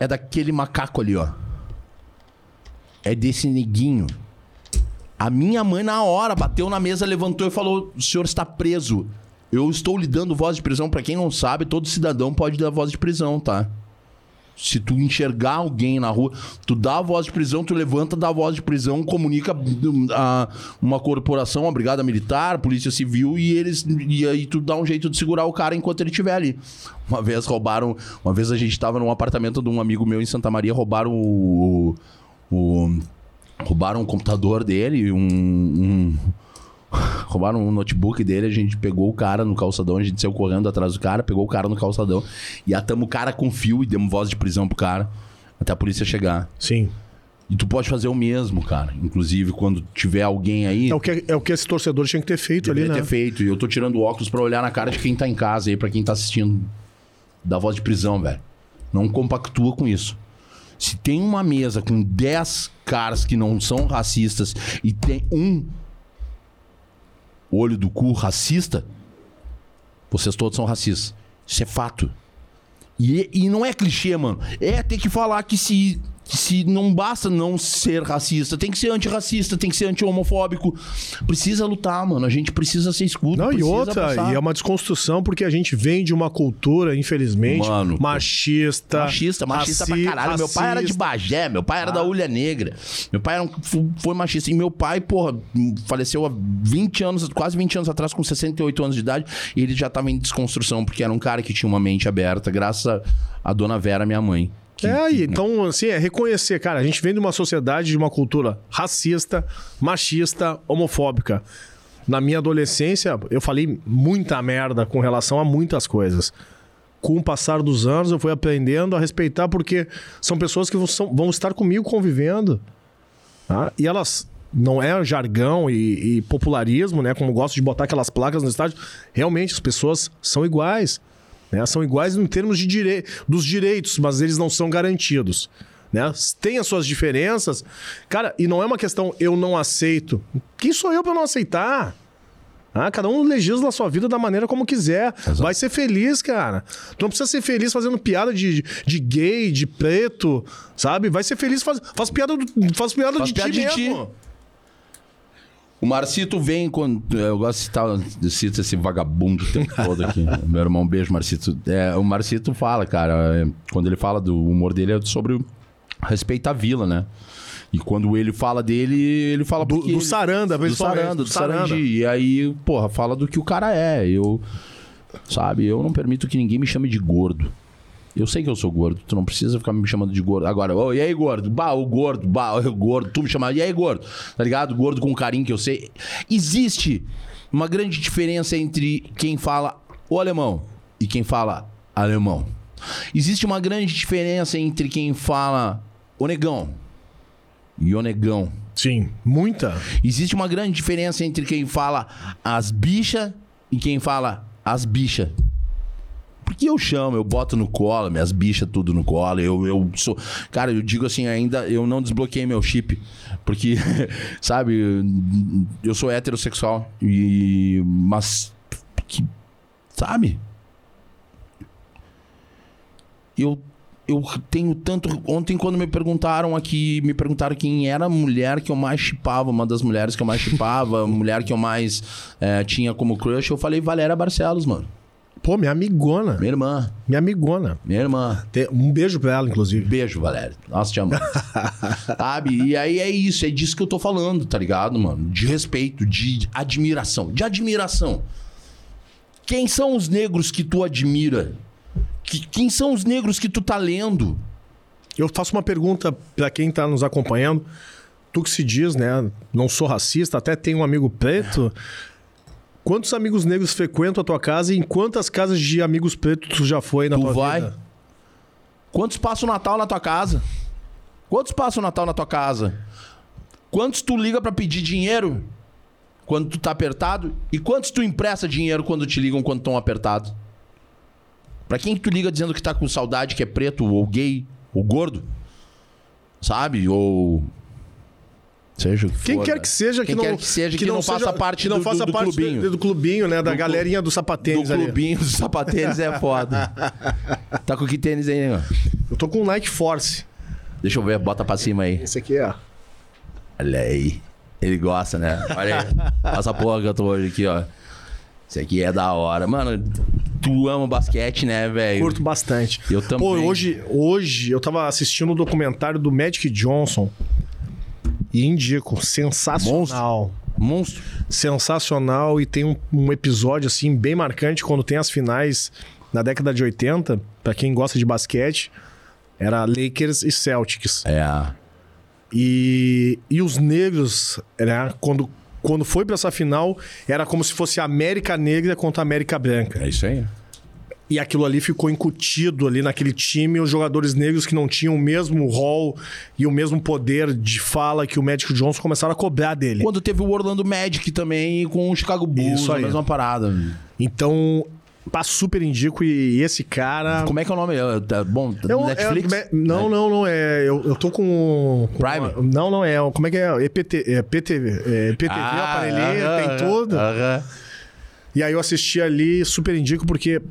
É daquele macaco ali, ó. É desse neguinho. A minha mãe, na hora, bateu na mesa, levantou e falou: O senhor está preso. Eu estou lhe dando voz de prisão. Pra quem não sabe, todo cidadão pode dar voz de prisão, tá? Se tu enxergar alguém na rua, tu dá a voz de prisão, tu levanta, dá a voz de prisão, comunica hum, a uma corporação, a brigada militar, polícia civil, e eles. E aí tu dá um jeito de segurar o cara enquanto ele estiver ali. Uma vez roubaram. Uma vez a gente tava num apartamento de um amigo meu em Santa Maria, roubaram o. o roubaram o computador dele, um- um *laughs* Roubaram um notebook dele, a gente pegou o cara no calçadão, a gente saiu correndo atrás do cara, pegou o cara no calçadão e atamos o cara com fio e demos voz de prisão pro cara até a polícia chegar. Sim. E tu pode fazer o mesmo, cara. Inclusive, quando tiver alguém aí, É o que, é o que esse torcedor tinha que ter feito ali, né? ter feito. E eu tô tirando óculos pra olhar na cara de quem tá em casa aí, pra quem tá assistindo. Dá voz de prisão, velho. Não compactua com isso. Se tem uma mesa com 10 caras que não são racistas e tem um olho do cu racista, vocês todos são racistas. Isso é fato. E, e não é clichê, mano. É ter que falar que se, se não basta não ser racista, tem que ser antirracista, tem que ser anti-homofóbico. Precisa lutar, mano. A gente precisa ser escudo. Não, e outra, passar. e é uma desconstrução porque a gente vem de uma cultura, infelizmente, Mano, machista. Machista, machista raci- pra caralho. Meu pai era de racista. Bagé, meu pai era da Ulha Negra. Meu pai um- foi machista. E meu pai, porra, faleceu há 20 anos, quase 20 anos atrás, com 68 anos de idade. E ele já tava em desconstrução, porque era um cara que tinha uma mente aberta, graças a, a dona Vera, minha mãe. Que- é, que- e então, assim, é reconhecer, cara, a gente vem de uma sociedade, de uma cultura racista, machista, homofóbica. Na minha adolescência, eu falei muita merda com relação a muitas coisas. Com o passar dos anos, eu fui aprendendo a respeitar, porque são pessoas que vão estar comigo convivendo. tá? E elas. Não é jargão e, e popularismo, né? Como gosto de botar aquelas placas no estádio. Realmente, as pessoas são iguais. Né? São iguais em termos de direi dos direitos, mas eles não são garantidos. Né? Tem as suas diferenças. Cara, e não é uma questão eu não aceito. Quem sou eu para não aceitar? Ah, cada um legisla a sua vida da maneira como quiser. Vai ser feliz, cara. Tu não precisa ser feliz fazendo piada de, de gay, de preto, sabe? Vai ser feliz, faz, faz piada, faz piada Faz de piada ti de ti. O Marcito vem quando. Eu gosto de citar cito esse vagabundo o tempo todo aqui. *laughs* Meu irmão, um beijo, Marcito. É, o Marcito fala, cara, é, quando ele fala do humor dele é sobre o respeito à vila, né? E quando ele fala dele, ele fala Do, do ele- Saranda, do Saranda, do Sarandi. E aí, porra, fala do que o cara é. Eu, sabe, eu não permito que ninguém me chame de gordo. Eu sei que eu sou gordo, tu não precisa ficar me chamando de gordo. Agora, ô, e aí, gordo? Bah, o gordo, bah, o gordo, tu me chamar, e aí, gordo? Tá ligado? Gordo com carinho que eu sei. Existe uma grande diferença entre quem fala o alemão e quem fala alemão. Existe uma grande diferença entre quem fala o negão e o negão. Sim, muita. Existe uma grande diferença entre quem fala as bichas e quem fala as bichas. Porque eu chamo, eu boto no colo, minhas bichas tudo no colo. Eu, eu sou. Cara, eu digo assim, ainda eu não desbloqueei meu chip. Porque, *laughs* sabe, eu sou heterossexual. E. Mas. Que, sabe? Eu. Eu tenho tanto. Ontem, quando me perguntaram aqui, me perguntaram quem era a mulher que eu mais chipava, uma das mulheres que eu mais chipava, a mulher que eu mais eh, tinha como crush, eu falei Valéria Barcelos, mano. Pô, minha amigona. Minha irmã. Minha amigona. Minha irmã. Tem- Um beijo pra ela, inclusive. Beijo, Valéria. Nossa, te amo. *laughs* Sabe? E aí é isso, é disso que eu tô falando, tá ligado, mano? De respeito, de admiração. De admiração. Quem são os negros que tu admira? Que- quem são os negros que tu tá lendo? Eu faço uma pergunta pra quem tá nos acompanhando. Tu que se diz, né? Não sou racista, até tenho um amigo preto. Quantos amigos negros frequentam a tua casa e em quantas casas de amigos pretos tu já foi na Tu tua vai? vida? Quantos passam o Natal na tua casa? Quantos passam o Natal na tua casa? Quantos tu liga pra pedir dinheiro quando tu tá apertado? E quantos tu empresta dinheiro quando te ligam quando estão apertados? Pra quem que tu liga dizendo que tá com saudade, que é preto, ou gay, ou gordo? Sabe? Ou. Seja que Quem for, quer né? que seja que não quer que seja que, não, faça seja- parte que não do, faça do, do parte clubinho. do, do clubinho, né? Da Do galerinha do sapatênis do ali. clubinho dos sapatênis é foda. *laughs* tá com que tênis aí, ó? Eu tô com um Nike Force. Deixa eu ver, bota pra cima aí. Esse aqui é. Olha aí. Ele gosta, né? Olha aí. Essa porra que eu tô hoje aqui, ó. Isso aqui é da hora. Mano, tu ama basquete, né, velho? Curto bastante. Eu também. Pô, hoje, hoje eu tava assistindo o documentário do Magic Johnson e indico, sensacional. Monstro. Sensacional e tem um, um episódio assim bem marcante quando tem as finais na década de 80, pra quem gosta de basquete, era Lakers e Celtics. É. E, e os negros, né, quando, quando foi pra essa final, era como se fosse a América Negra contra a América Branca. É isso aí. E aquilo ali ficou incutido ali naquele time, os jogadores negros que não tinham o mesmo rol e o mesmo poder de fala que o Magic Johnson começaram a cobrar dele. Quando teve o Orlando Magic também com o Chicago Bulls, Isso a aí. mesma parada. Então, super indico e esse cara... Como é que é o nome? É, tá bom, É um- Netflix? é- não, não, não. É, eu, eu tô com. Prime? uma- não, não é. Como é que é? EPT, é PTV. É, PTV, Ah, tem tudo. aham. E aí eu assisti ali, super indico, porque.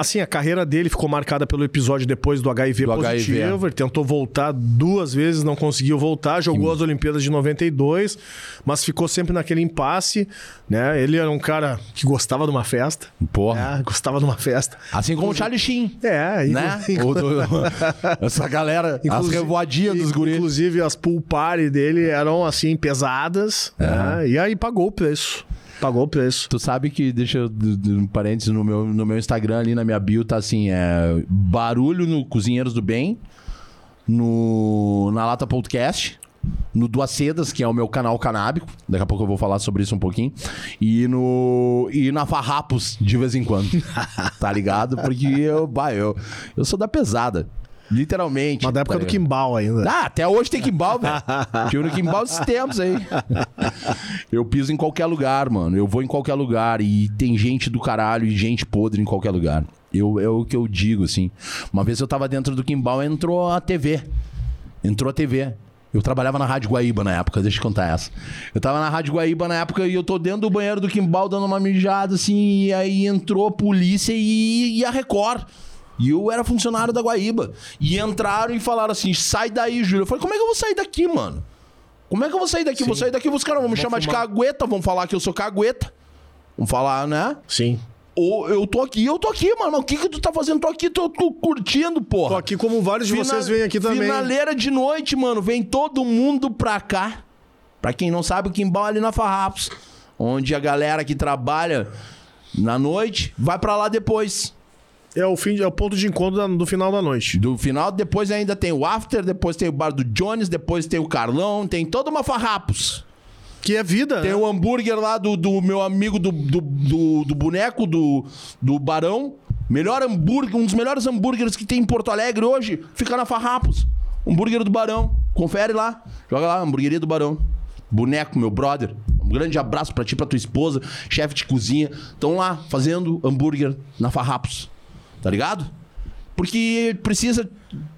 Assim, a carreira dele ficou marcada pelo episódio depois do HIV Do positivo. HIV. Ele tentou voltar duas vezes, não conseguiu voltar. Jogou as Olimpíadas de 92, mas ficou sempre naquele impasse. Né? Ele era um cara que gostava de uma festa. Porra. É, gostava de uma festa. Assim como o Charlie Sheen. É, Né? *laughs* *laughs* essa galera, as Inclusive- revoadinhas dos guris. Inclusive, as pool party dele eram, assim, pesadas. É. né? E aí pagou o preço. Pagou o preço. Tu sabe que, deixa eu, um parênteses, no meu, no meu Instagram ali, na minha bio, tá assim, é barulho no Cozinheiros do Bem, no na Lata Podcast, no Duas Cedas, que é o meu canal canábico, daqui a pouco eu vou falar sobre isso um pouquinho, e no e na Farrapos, de vez em quando, *laughs* tá ligado? Porque eu, bah, eu, eu sou da pesada, literalmente. Mas da época tá do? Kimbal ainda. Ah, até hoje tem Kimbal, velho. *laughs* Tive no Kimbal esses tempos aí. Eu piso em qualquer lugar, mano. Eu vou em qualquer lugar e tem gente do caralho e gente podre em qualquer lugar. Eu, é o que eu digo, assim. Uma vez eu tava dentro do Kimbal e entrou a TV. Entrou a TV. Eu trabalhava na Rádio Guaíba na época, deixa eu contar essa. Eu tava na Rádio Guaíba na época e eu tô dentro do banheiro do Kimbal dando uma mijada, assim, e aí entrou a polícia e, e a Record. E eu era funcionário da Guaíba. E entraram e falaram assim: sai daí, Júlio. Eu falei, como é que eu vou sair daqui, mano? Como é que eu vou sair daqui? Vou sair daqui, os caras vão me chamar de cagueta, vão falar que eu sou cagueta. Vão falar, né? Sim. Ou eu tô aqui, eu tô aqui, mano. O que que tu tá fazendo? Tô aqui, tô, tô curtindo, porra. Tô aqui como vários de vocês vêm aqui também. Finaleira de noite, mano. Vem todo mundo pra cá. Pra quem não sabe, o Kimbal é ali na Farrapos. Onde a galera que trabalha na noite vai pra lá depois. É o fim, é o ponto de encontro da- do final da noite. Do final, depois ainda tem o After, depois tem o bar do Jones, depois tem o Carlão, tem toda uma Farrapos. Que é vida, Tem né? o hambúrguer lá do, do meu amigo do, do, do, do boneco do, do Barão. Melhor hambúrguer, um dos melhores hambúrgueres que tem em Porto Alegre hoje, fica na Farrapos. Hambúrguer do Barão. Confere lá. Joga lá, hambúrgueria do Barão. Boneco, meu brother. Um grande abraço pra ti, pra tua esposa, chefe de cozinha. Estão lá fazendo hambúrguer na Farrapos. Tá ligado? Porque precisa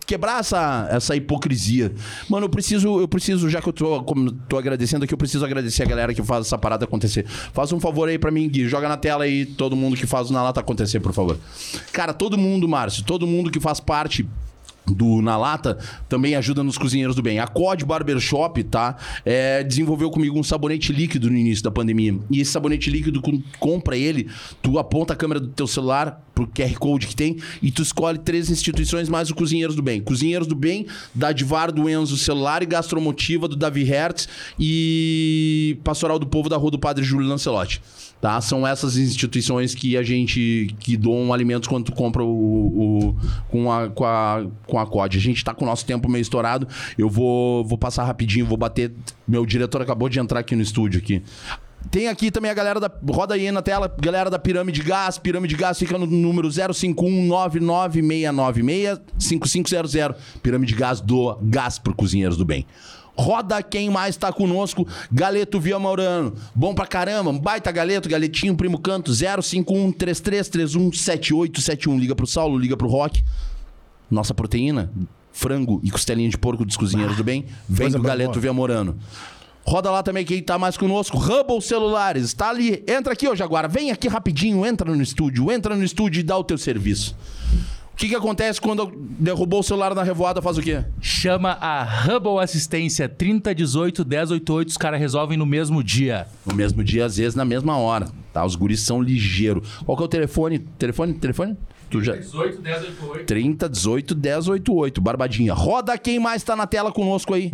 quebrar essa, essa hipocrisia. Mano, eu preciso, eu preciso, já que eu tô, como tô agradecendo aqui, eu preciso agradecer a galera que faz essa parada acontecer. Faz um favor aí pra mim, Gui. Joga na tela aí todo mundo que faz o Na Lata acontecer, por favor. Cara, todo mundo, Márcio, todo mundo que faz parte do Na Lata também ajuda nos cozinheiros do bem. A COD Barbershop, tá? É, desenvolveu comigo um sabonete líquido no início da pandemia. E esse sabonete líquido, quando compra ele, tu aponta a câmera do teu celular pro QR Code que tem e tu escolhe três instituições mais o Cozinheiros do Bem. Cozinheiros do Bem, da Divar do Enzo Celular e Gastromotiva do Davi Hertz e Pastoral do Povo da Rua do Padre Júlio Lancelotti. Tá? São essas instituições que a gente que doam alimentos quando tu compra o, o- com, a, com, a, com a COD. A gente tá com o nosso tempo meio estourado. Eu vou, vou passar rapidinho, vou bater. Meu diretor acabou de entrar aqui no estúdio aqui. Tem aqui também a galera da. Roda aí na tela, galera da Pirâmide Gás. Pirâmide Gás fica no número 051-99696-5500. Pirâmide Gás do Gás pro Cozinheiros do Bem. Roda quem mais tá conosco, Galeto Via Maurano. Bom pra caramba, baita galeto, galetinho, primo canto, 051 3331 7871. Liga pro Saulo, liga pro Rock. Nossa proteína, frango e costelinha de porco dos cozinheiros do bem, vem do boa. Galeto Via Morano. Roda lá também quem tá mais conosco, Hubble Celulares, tá ali. Entra aqui, ô Jaguara, vem aqui rapidinho, entra no estúdio, entra no estúdio e dá o teu serviço. O que que acontece quando derrubou o celular na revoada, faz o quê? Chama a Hubble Assistência 3018 1088, os caras resolvem no mesmo dia. No mesmo dia, às vezes na mesma hora, tá? Os guris são ligeiros. Qual que é o telefone? Telefone? Telefone? Tu já... 18 1088. 30 18 10 88, Barbadinha. Roda quem mais tá na tela conosco aí.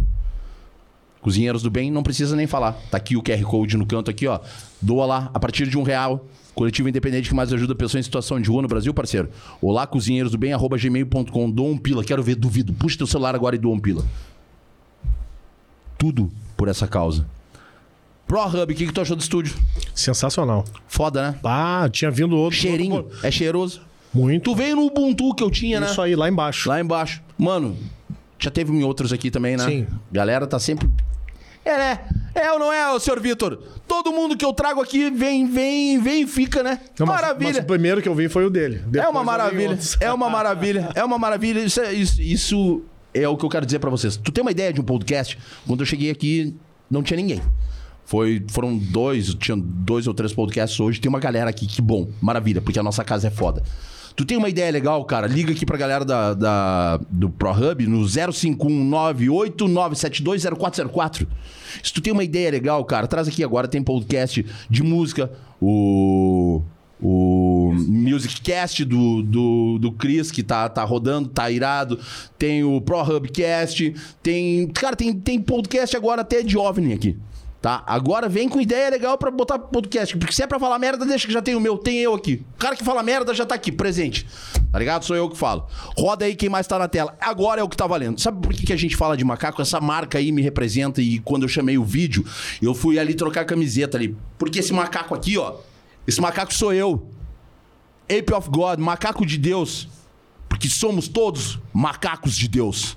Cozinheiros do Bem, não precisa nem falar. Tá aqui o QR Code no canto aqui, ó. Doa lá, a partir de um real. Coletivo independente que mais ajuda pessoas em situação de rua no Brasil, parceiro. Olá, cozinheiros do bem, arroba gmail.com. Doa um pila. Quero ver, duvido. Puxa teu celular agora e doa um pila. Tudo por essa causa. ProHub, o que, que tu achou do estúdio? Sensacional. Foda, né? Ah, tinha vindo outro. Cheirinho. outro- É cheiroso. Muito. Tu veio no Ubuntu que eu tinha, né? Isso aí, lá embaixo. Lá embaixo. Mano, já teve em outros aqui também, né? Sim. Galera tá sempre. É, né? É ou não é, ô senhor Vitor? Todo mundo que eu trago aqui vem, vem, vem e fica, né? Não, mas- maravilha. Mas o primeiro que eu vi foi o dele. É uma maravilha. É uma maravilha. É uma maravilha. Isso, é- isso, isso é o que eu quero dizer pra vocês. Tu tem uma ideia de um podcast? Quando eu cheguei aqui, não tinha ninguém. Foi, foram dois, tinha dois ou três podcasts hoje. Tem uma galera aqui, que bom, maravilha, porque a nossa casa é foda. Tu tem uma ideia legal, cara? Liga aqui pra galera da, da- do ProHub no 0519899720404. Se tu tem uma ideia legal, cara, traz aqui agora. Tem podcast de música, o o Musiccast do, do, do Chris, que tá, tá rodando, tá irado. Tem o ProHubcast. Tem. Cara, tem, tem podcast agora até de OVNI aqui. Tá? Agora vem com ideia legal pra botar podcast. Porque se é pra falar merda, deixa que já tem o meu, tem eu aqui. O cara que fala merda já tá aqui, presente. Tá ligado? Sou eu que falo. Roda aí quem mais tá na tela. Agora é o que tá valendo. Sabe por que, que a gente fala de macaco? Essa marca aí me representa e quando eu chamei o vídeo, eu fui ali trocar a camiseta ali. Porque esse macaco aqui, ó. Esse macaco sou eu. Ape of God, macaco de Deus. Porque somos todos macacos de Deus.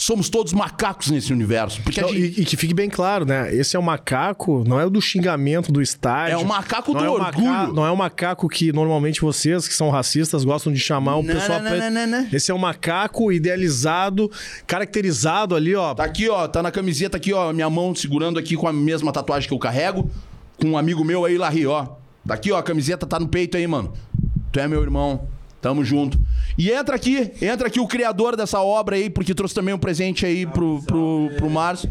Somos todos macacos nesse universo. Porque a Não, gente... e, e que fique bem claro, né? Esse é o macaco, não é o do xingamento do estádio. É o macaco do é o orgulho. maca- não é o macaco que normalmente vocês, que são racistas, gostam de chamar o Não, pessoal não, preto. não, não, não. Esse é o macaco idealizado, caracterizado ali, ó. Tá aqui, ó. Tá na camiseta aqui, ó. Minha mão segurando aqui com a mesma tatuagem que eu carrego. Com um amigo meu aí, Larry, ó. Tá aqui, ó. A camiseta tá no peito aí, mano. Tu é meu irmão. Tamo junto. E entra aqui, entra aqui o criador dessa obra aí, porque trouxe também um presente aí pro, pro, pro Márcio.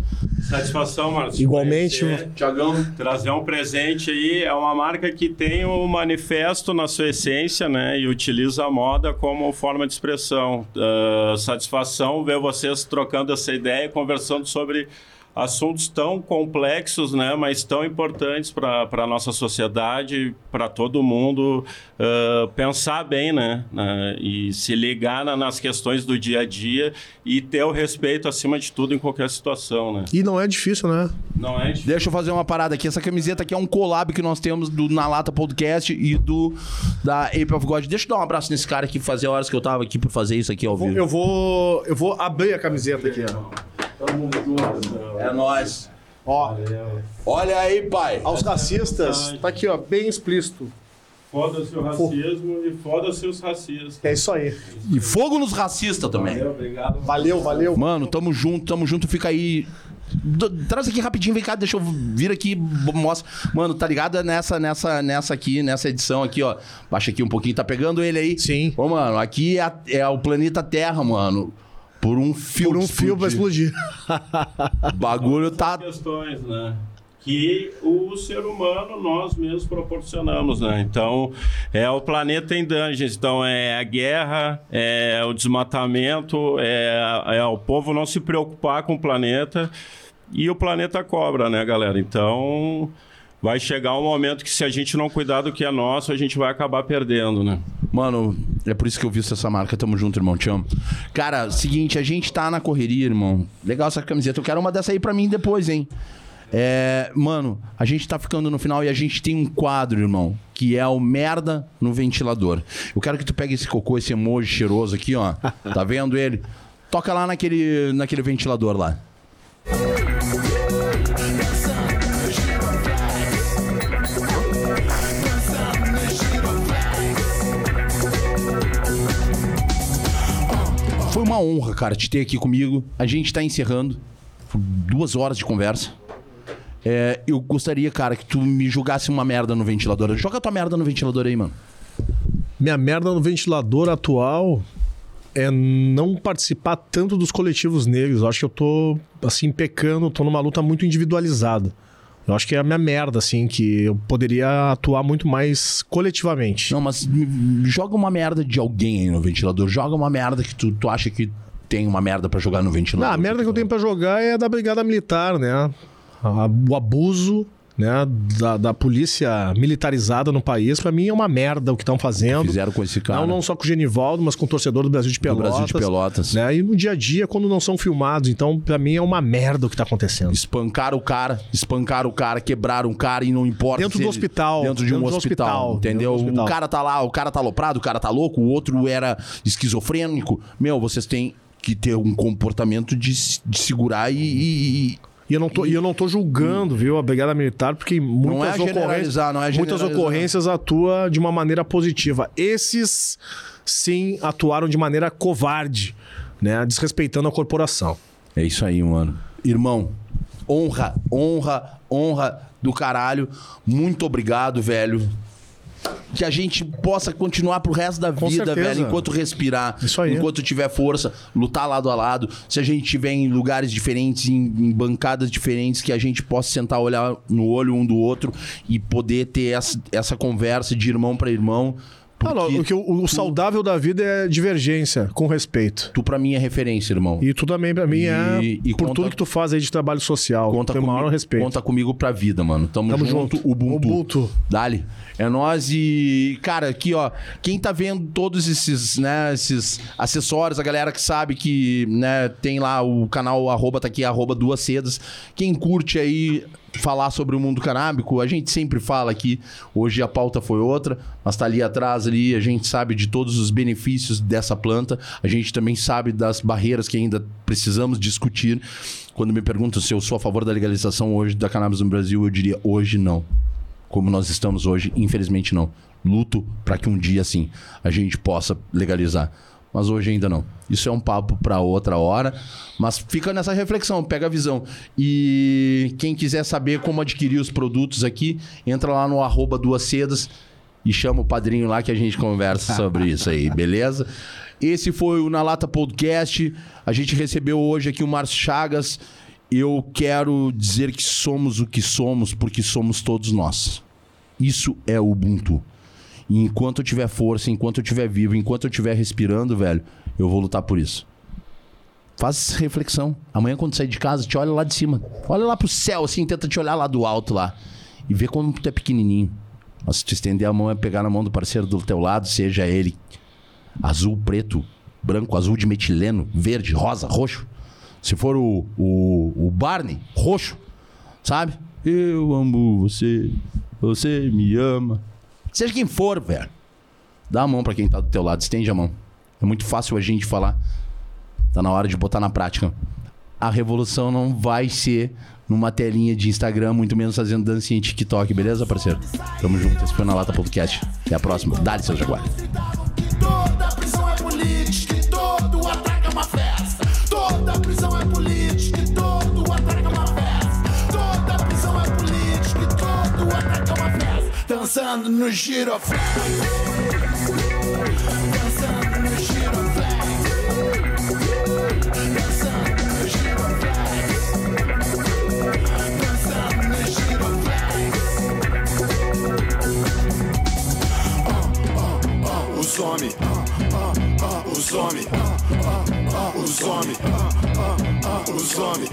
Satisfação, Márcio. Igualmente, Tiagão. Trazer um presente aí. É uma marca que tem o manifesto na sua essência, né? E utiliza a moda como forma de expressão. Ah, satisfação ver vocês trocando essa ideia, conversando sobre assuntos tão complexos, né? Mas tão importantes para a nossa sociedade, para todo mundo. ah, pensar bem, né? Na- e se ligar na- nas questões do dia a dia e ter o respeito acima de tudo em qualquer situação, né? E não é difícil, né? Não é difícil. Deixa eu fazer uma parada aqui. Essa camiseta aqui é um collab que nós temos do Na Lata Podcast e do da Ape of God. Deixa eu dar um abraço nesse cara aqui, fazer horas que eu tava aqui pra fazer isso aqui ao vivo. Eu vou, eu vou abrir a camiseta aqui, ó. É nóis. Ó, Olha aí, pai. aos racistas, tá aqui, ó, bem explícito. Foda-se o racismo e foda-se os racistas. É isso aí. E fogo nos racistas também. Valeu, obrigado. Valeu, valeu. Mano, tamo junto, tamo junto, fica aí. D- Traz aqui rapidinho, vem cá, deixa eu vir aqui, mostra. Mano, tá ligado nessa, nessa, nessa aqui, nessa edição aqui, ó. Baixa aqui um pouquinho, tá pegando ele aí? Sim. Ô, mano, aqui é, a- é o planeta Terra, mano. Por um fio. Por um fio vai explodir. O bagulho tá. Questões, né? Que o ser humano, nós mesmos proporcionamos, né? Então, é o planeta em dungeons. Então, é a guerra, é o desmatamento, é, é o povo não se preocupar com o planeta e o planeta cobra, né, galera? Então, vai chegar um momento que se a gente não cuidar do que é nosso, a gente vai acabar perdendo, né? Mano, é por isso que eu visto essa marca. Tamo junto, irmão. Te amo. Cara, seguinte, a gente tá na correria, irmão. Legal essa camiseta. Eu quero uma dessa aí pra mim depois, hein? É, mano, a gente tá ficando no final e a gente tem um quadro, irmão, que é o merda no ventilador. Eu quero que tu pegue esse cocô, esse emoji cheiroso aqui, ó. Tá vendo ele? Toca lá naquele, naquele ventilador lá. Uma honra, cara, te ter aqui comigo. A gente tá encerrando. Duas horas de conversa. É, eu gostaria, cara, que tu me jogasse uma merda no ventilador. Joga tua merda no ventilador aí, mano. Minha merda no ventilador atual é não participar tanto dos coletivos negros. Eu acho que eu tô, assim, pecando, tô numa luta muito individualizada. Eu acho que é a minha merda, assim, que eu poderia atuar muito mais coletivamente. Não, mas joga uma merda de alguém aí no ventilador. Joga uma merda que tu, tu acha que tem uma merda pra jogar no ventilador. Não, a merda que eu tenho pra jogar é da Brigada Militar, né? O abuso né, da, da polícia militarizada no país, pra mim é uma merda o que estão fazendo. Fizeram com esse cara. Não, não só com o Genivaldo, mas com o torcedor do Brasil de do Pelotas. Brasil de Pelotas. Né? E no dia a dia, quando não são filmados. Então, pra mim, é uma merda o que tá acontecendo. Espancaram o cara, espancaram o cara, quebraram o cara e não importa. Dentro do ele- hospital, Dentro de um dentro do hospital, hospital, entendeu? do hospital. O cara tá lá, o cara tá aloprado, o cara tá louco, o outro era esquizofrênico. Meu, vocês têm que ter um comportamento de, de segurar e- e- e eu não tô, e eu não tô julgando, viu, a Brigada Militar, porque muitas, é ocorrências, é muitas generalizar. ocorrências atua de uma maneira positiva. Esses, sim, atuaram de maneira covarde, né? Desrespeitando a corporação. É isso aí, mano. Irmão, honra, honra, honra do caralho. Muito obrigado, velho. Que a gente possa continuar pro resto da Com vida, certeza. velho, enquanto respirar, Isso aí. enquanto tiver força, lutar lado a lado. Se a gente estiver em lugares diferentes, em, em bancadas diferentes, que a gente possa sentar, olhar no olho um do outro e poder ter essa, essa conversa de irmão para irmão. Ah, não, Porque o, que o- o saudável da vida é divergência, com respeito. tu pra mim é referência, irmão. E tu também, pra mim, é E- e por conta- tudo que tu faz aí de trabalho social. Conta Tem o maior respeito. conta comigo pra vida, mano. Tamo, Tamo junto, junto. Ubuntu. Ubuntu. Dali. É nós e, cara, aqui, ó, quem tá vendo todos esses, né, esses acessórios, a galera que sabe que, né, tem lá o canal arroba tá aqui, arroba duas sedas. Quem curte aí falar sobre o mundo canábico, a gente sempre fala aqui. Hoje a pauta foi outra, mas tá ali atrás ali, a gente sabe de todos os benefícios dessa planta. A gente também sabe das barreiras que ainda precisamos discutir. Quando me perguntam se eu sou a favor da legalização hoje da cannabis no Brasil, eu diria hoje não como nós estamos hoje, infelizmente não. Luto para que um dia sim a gente possa legalizar, mas hoje ainda não. Isso é um papo para outra hora, mas fica nessa reflexão, pega a visão. E quem quiser saber como adquirir os produtos aqui, entra lá no arroba duas sedas e chama o padrinho lá que a gente conversa sobre *laughs* isso aí, beleza? Esse foi o Na Lata Podcast. A gente recebeu hoje aqui o Márcio Chagas. Eu quero dizer que somos o que somos porque somos todos nós. Isso é Ubuntu. E enquanto eu tiver força, enquanto eu tiver vivo, enquanto eu estiver respirando, velho, eu vou lutar por isso. Faz reflexão. Amanhã, quando sair de casa, te olha lá de cima. Olha lá pro céu, assim, tenta te olhar lá do alto lá. E vê como tu é pequenininho. Mas se te estender a mão é pegar na mão do parceiro do teu lado, seja ele azul, preto, branco, azul de metileno, verde, rosa, roxo. Se for o, o, o Barney, roxo, sabe? Eu amo você, você me ama. Seja quem for, velho. Dá a mão pra quem tá do teu lado, estende a mão. É muito fácil a gente falar. Tá na hora de botar na prática. A revolução não vai ser numa telinha de Instagram, muito menos fazendo dancinha em TikTok, beleza, parceiro? Tamo junto. Esse foi na Lata Podcast. Até a próxima. Dá-lhe, seu Jaguar. Dançando no giroflex. Dançando no giroflex. Dançando no giroflex. Dançando no giroflex. Os homens, os homens, os homens, os homens,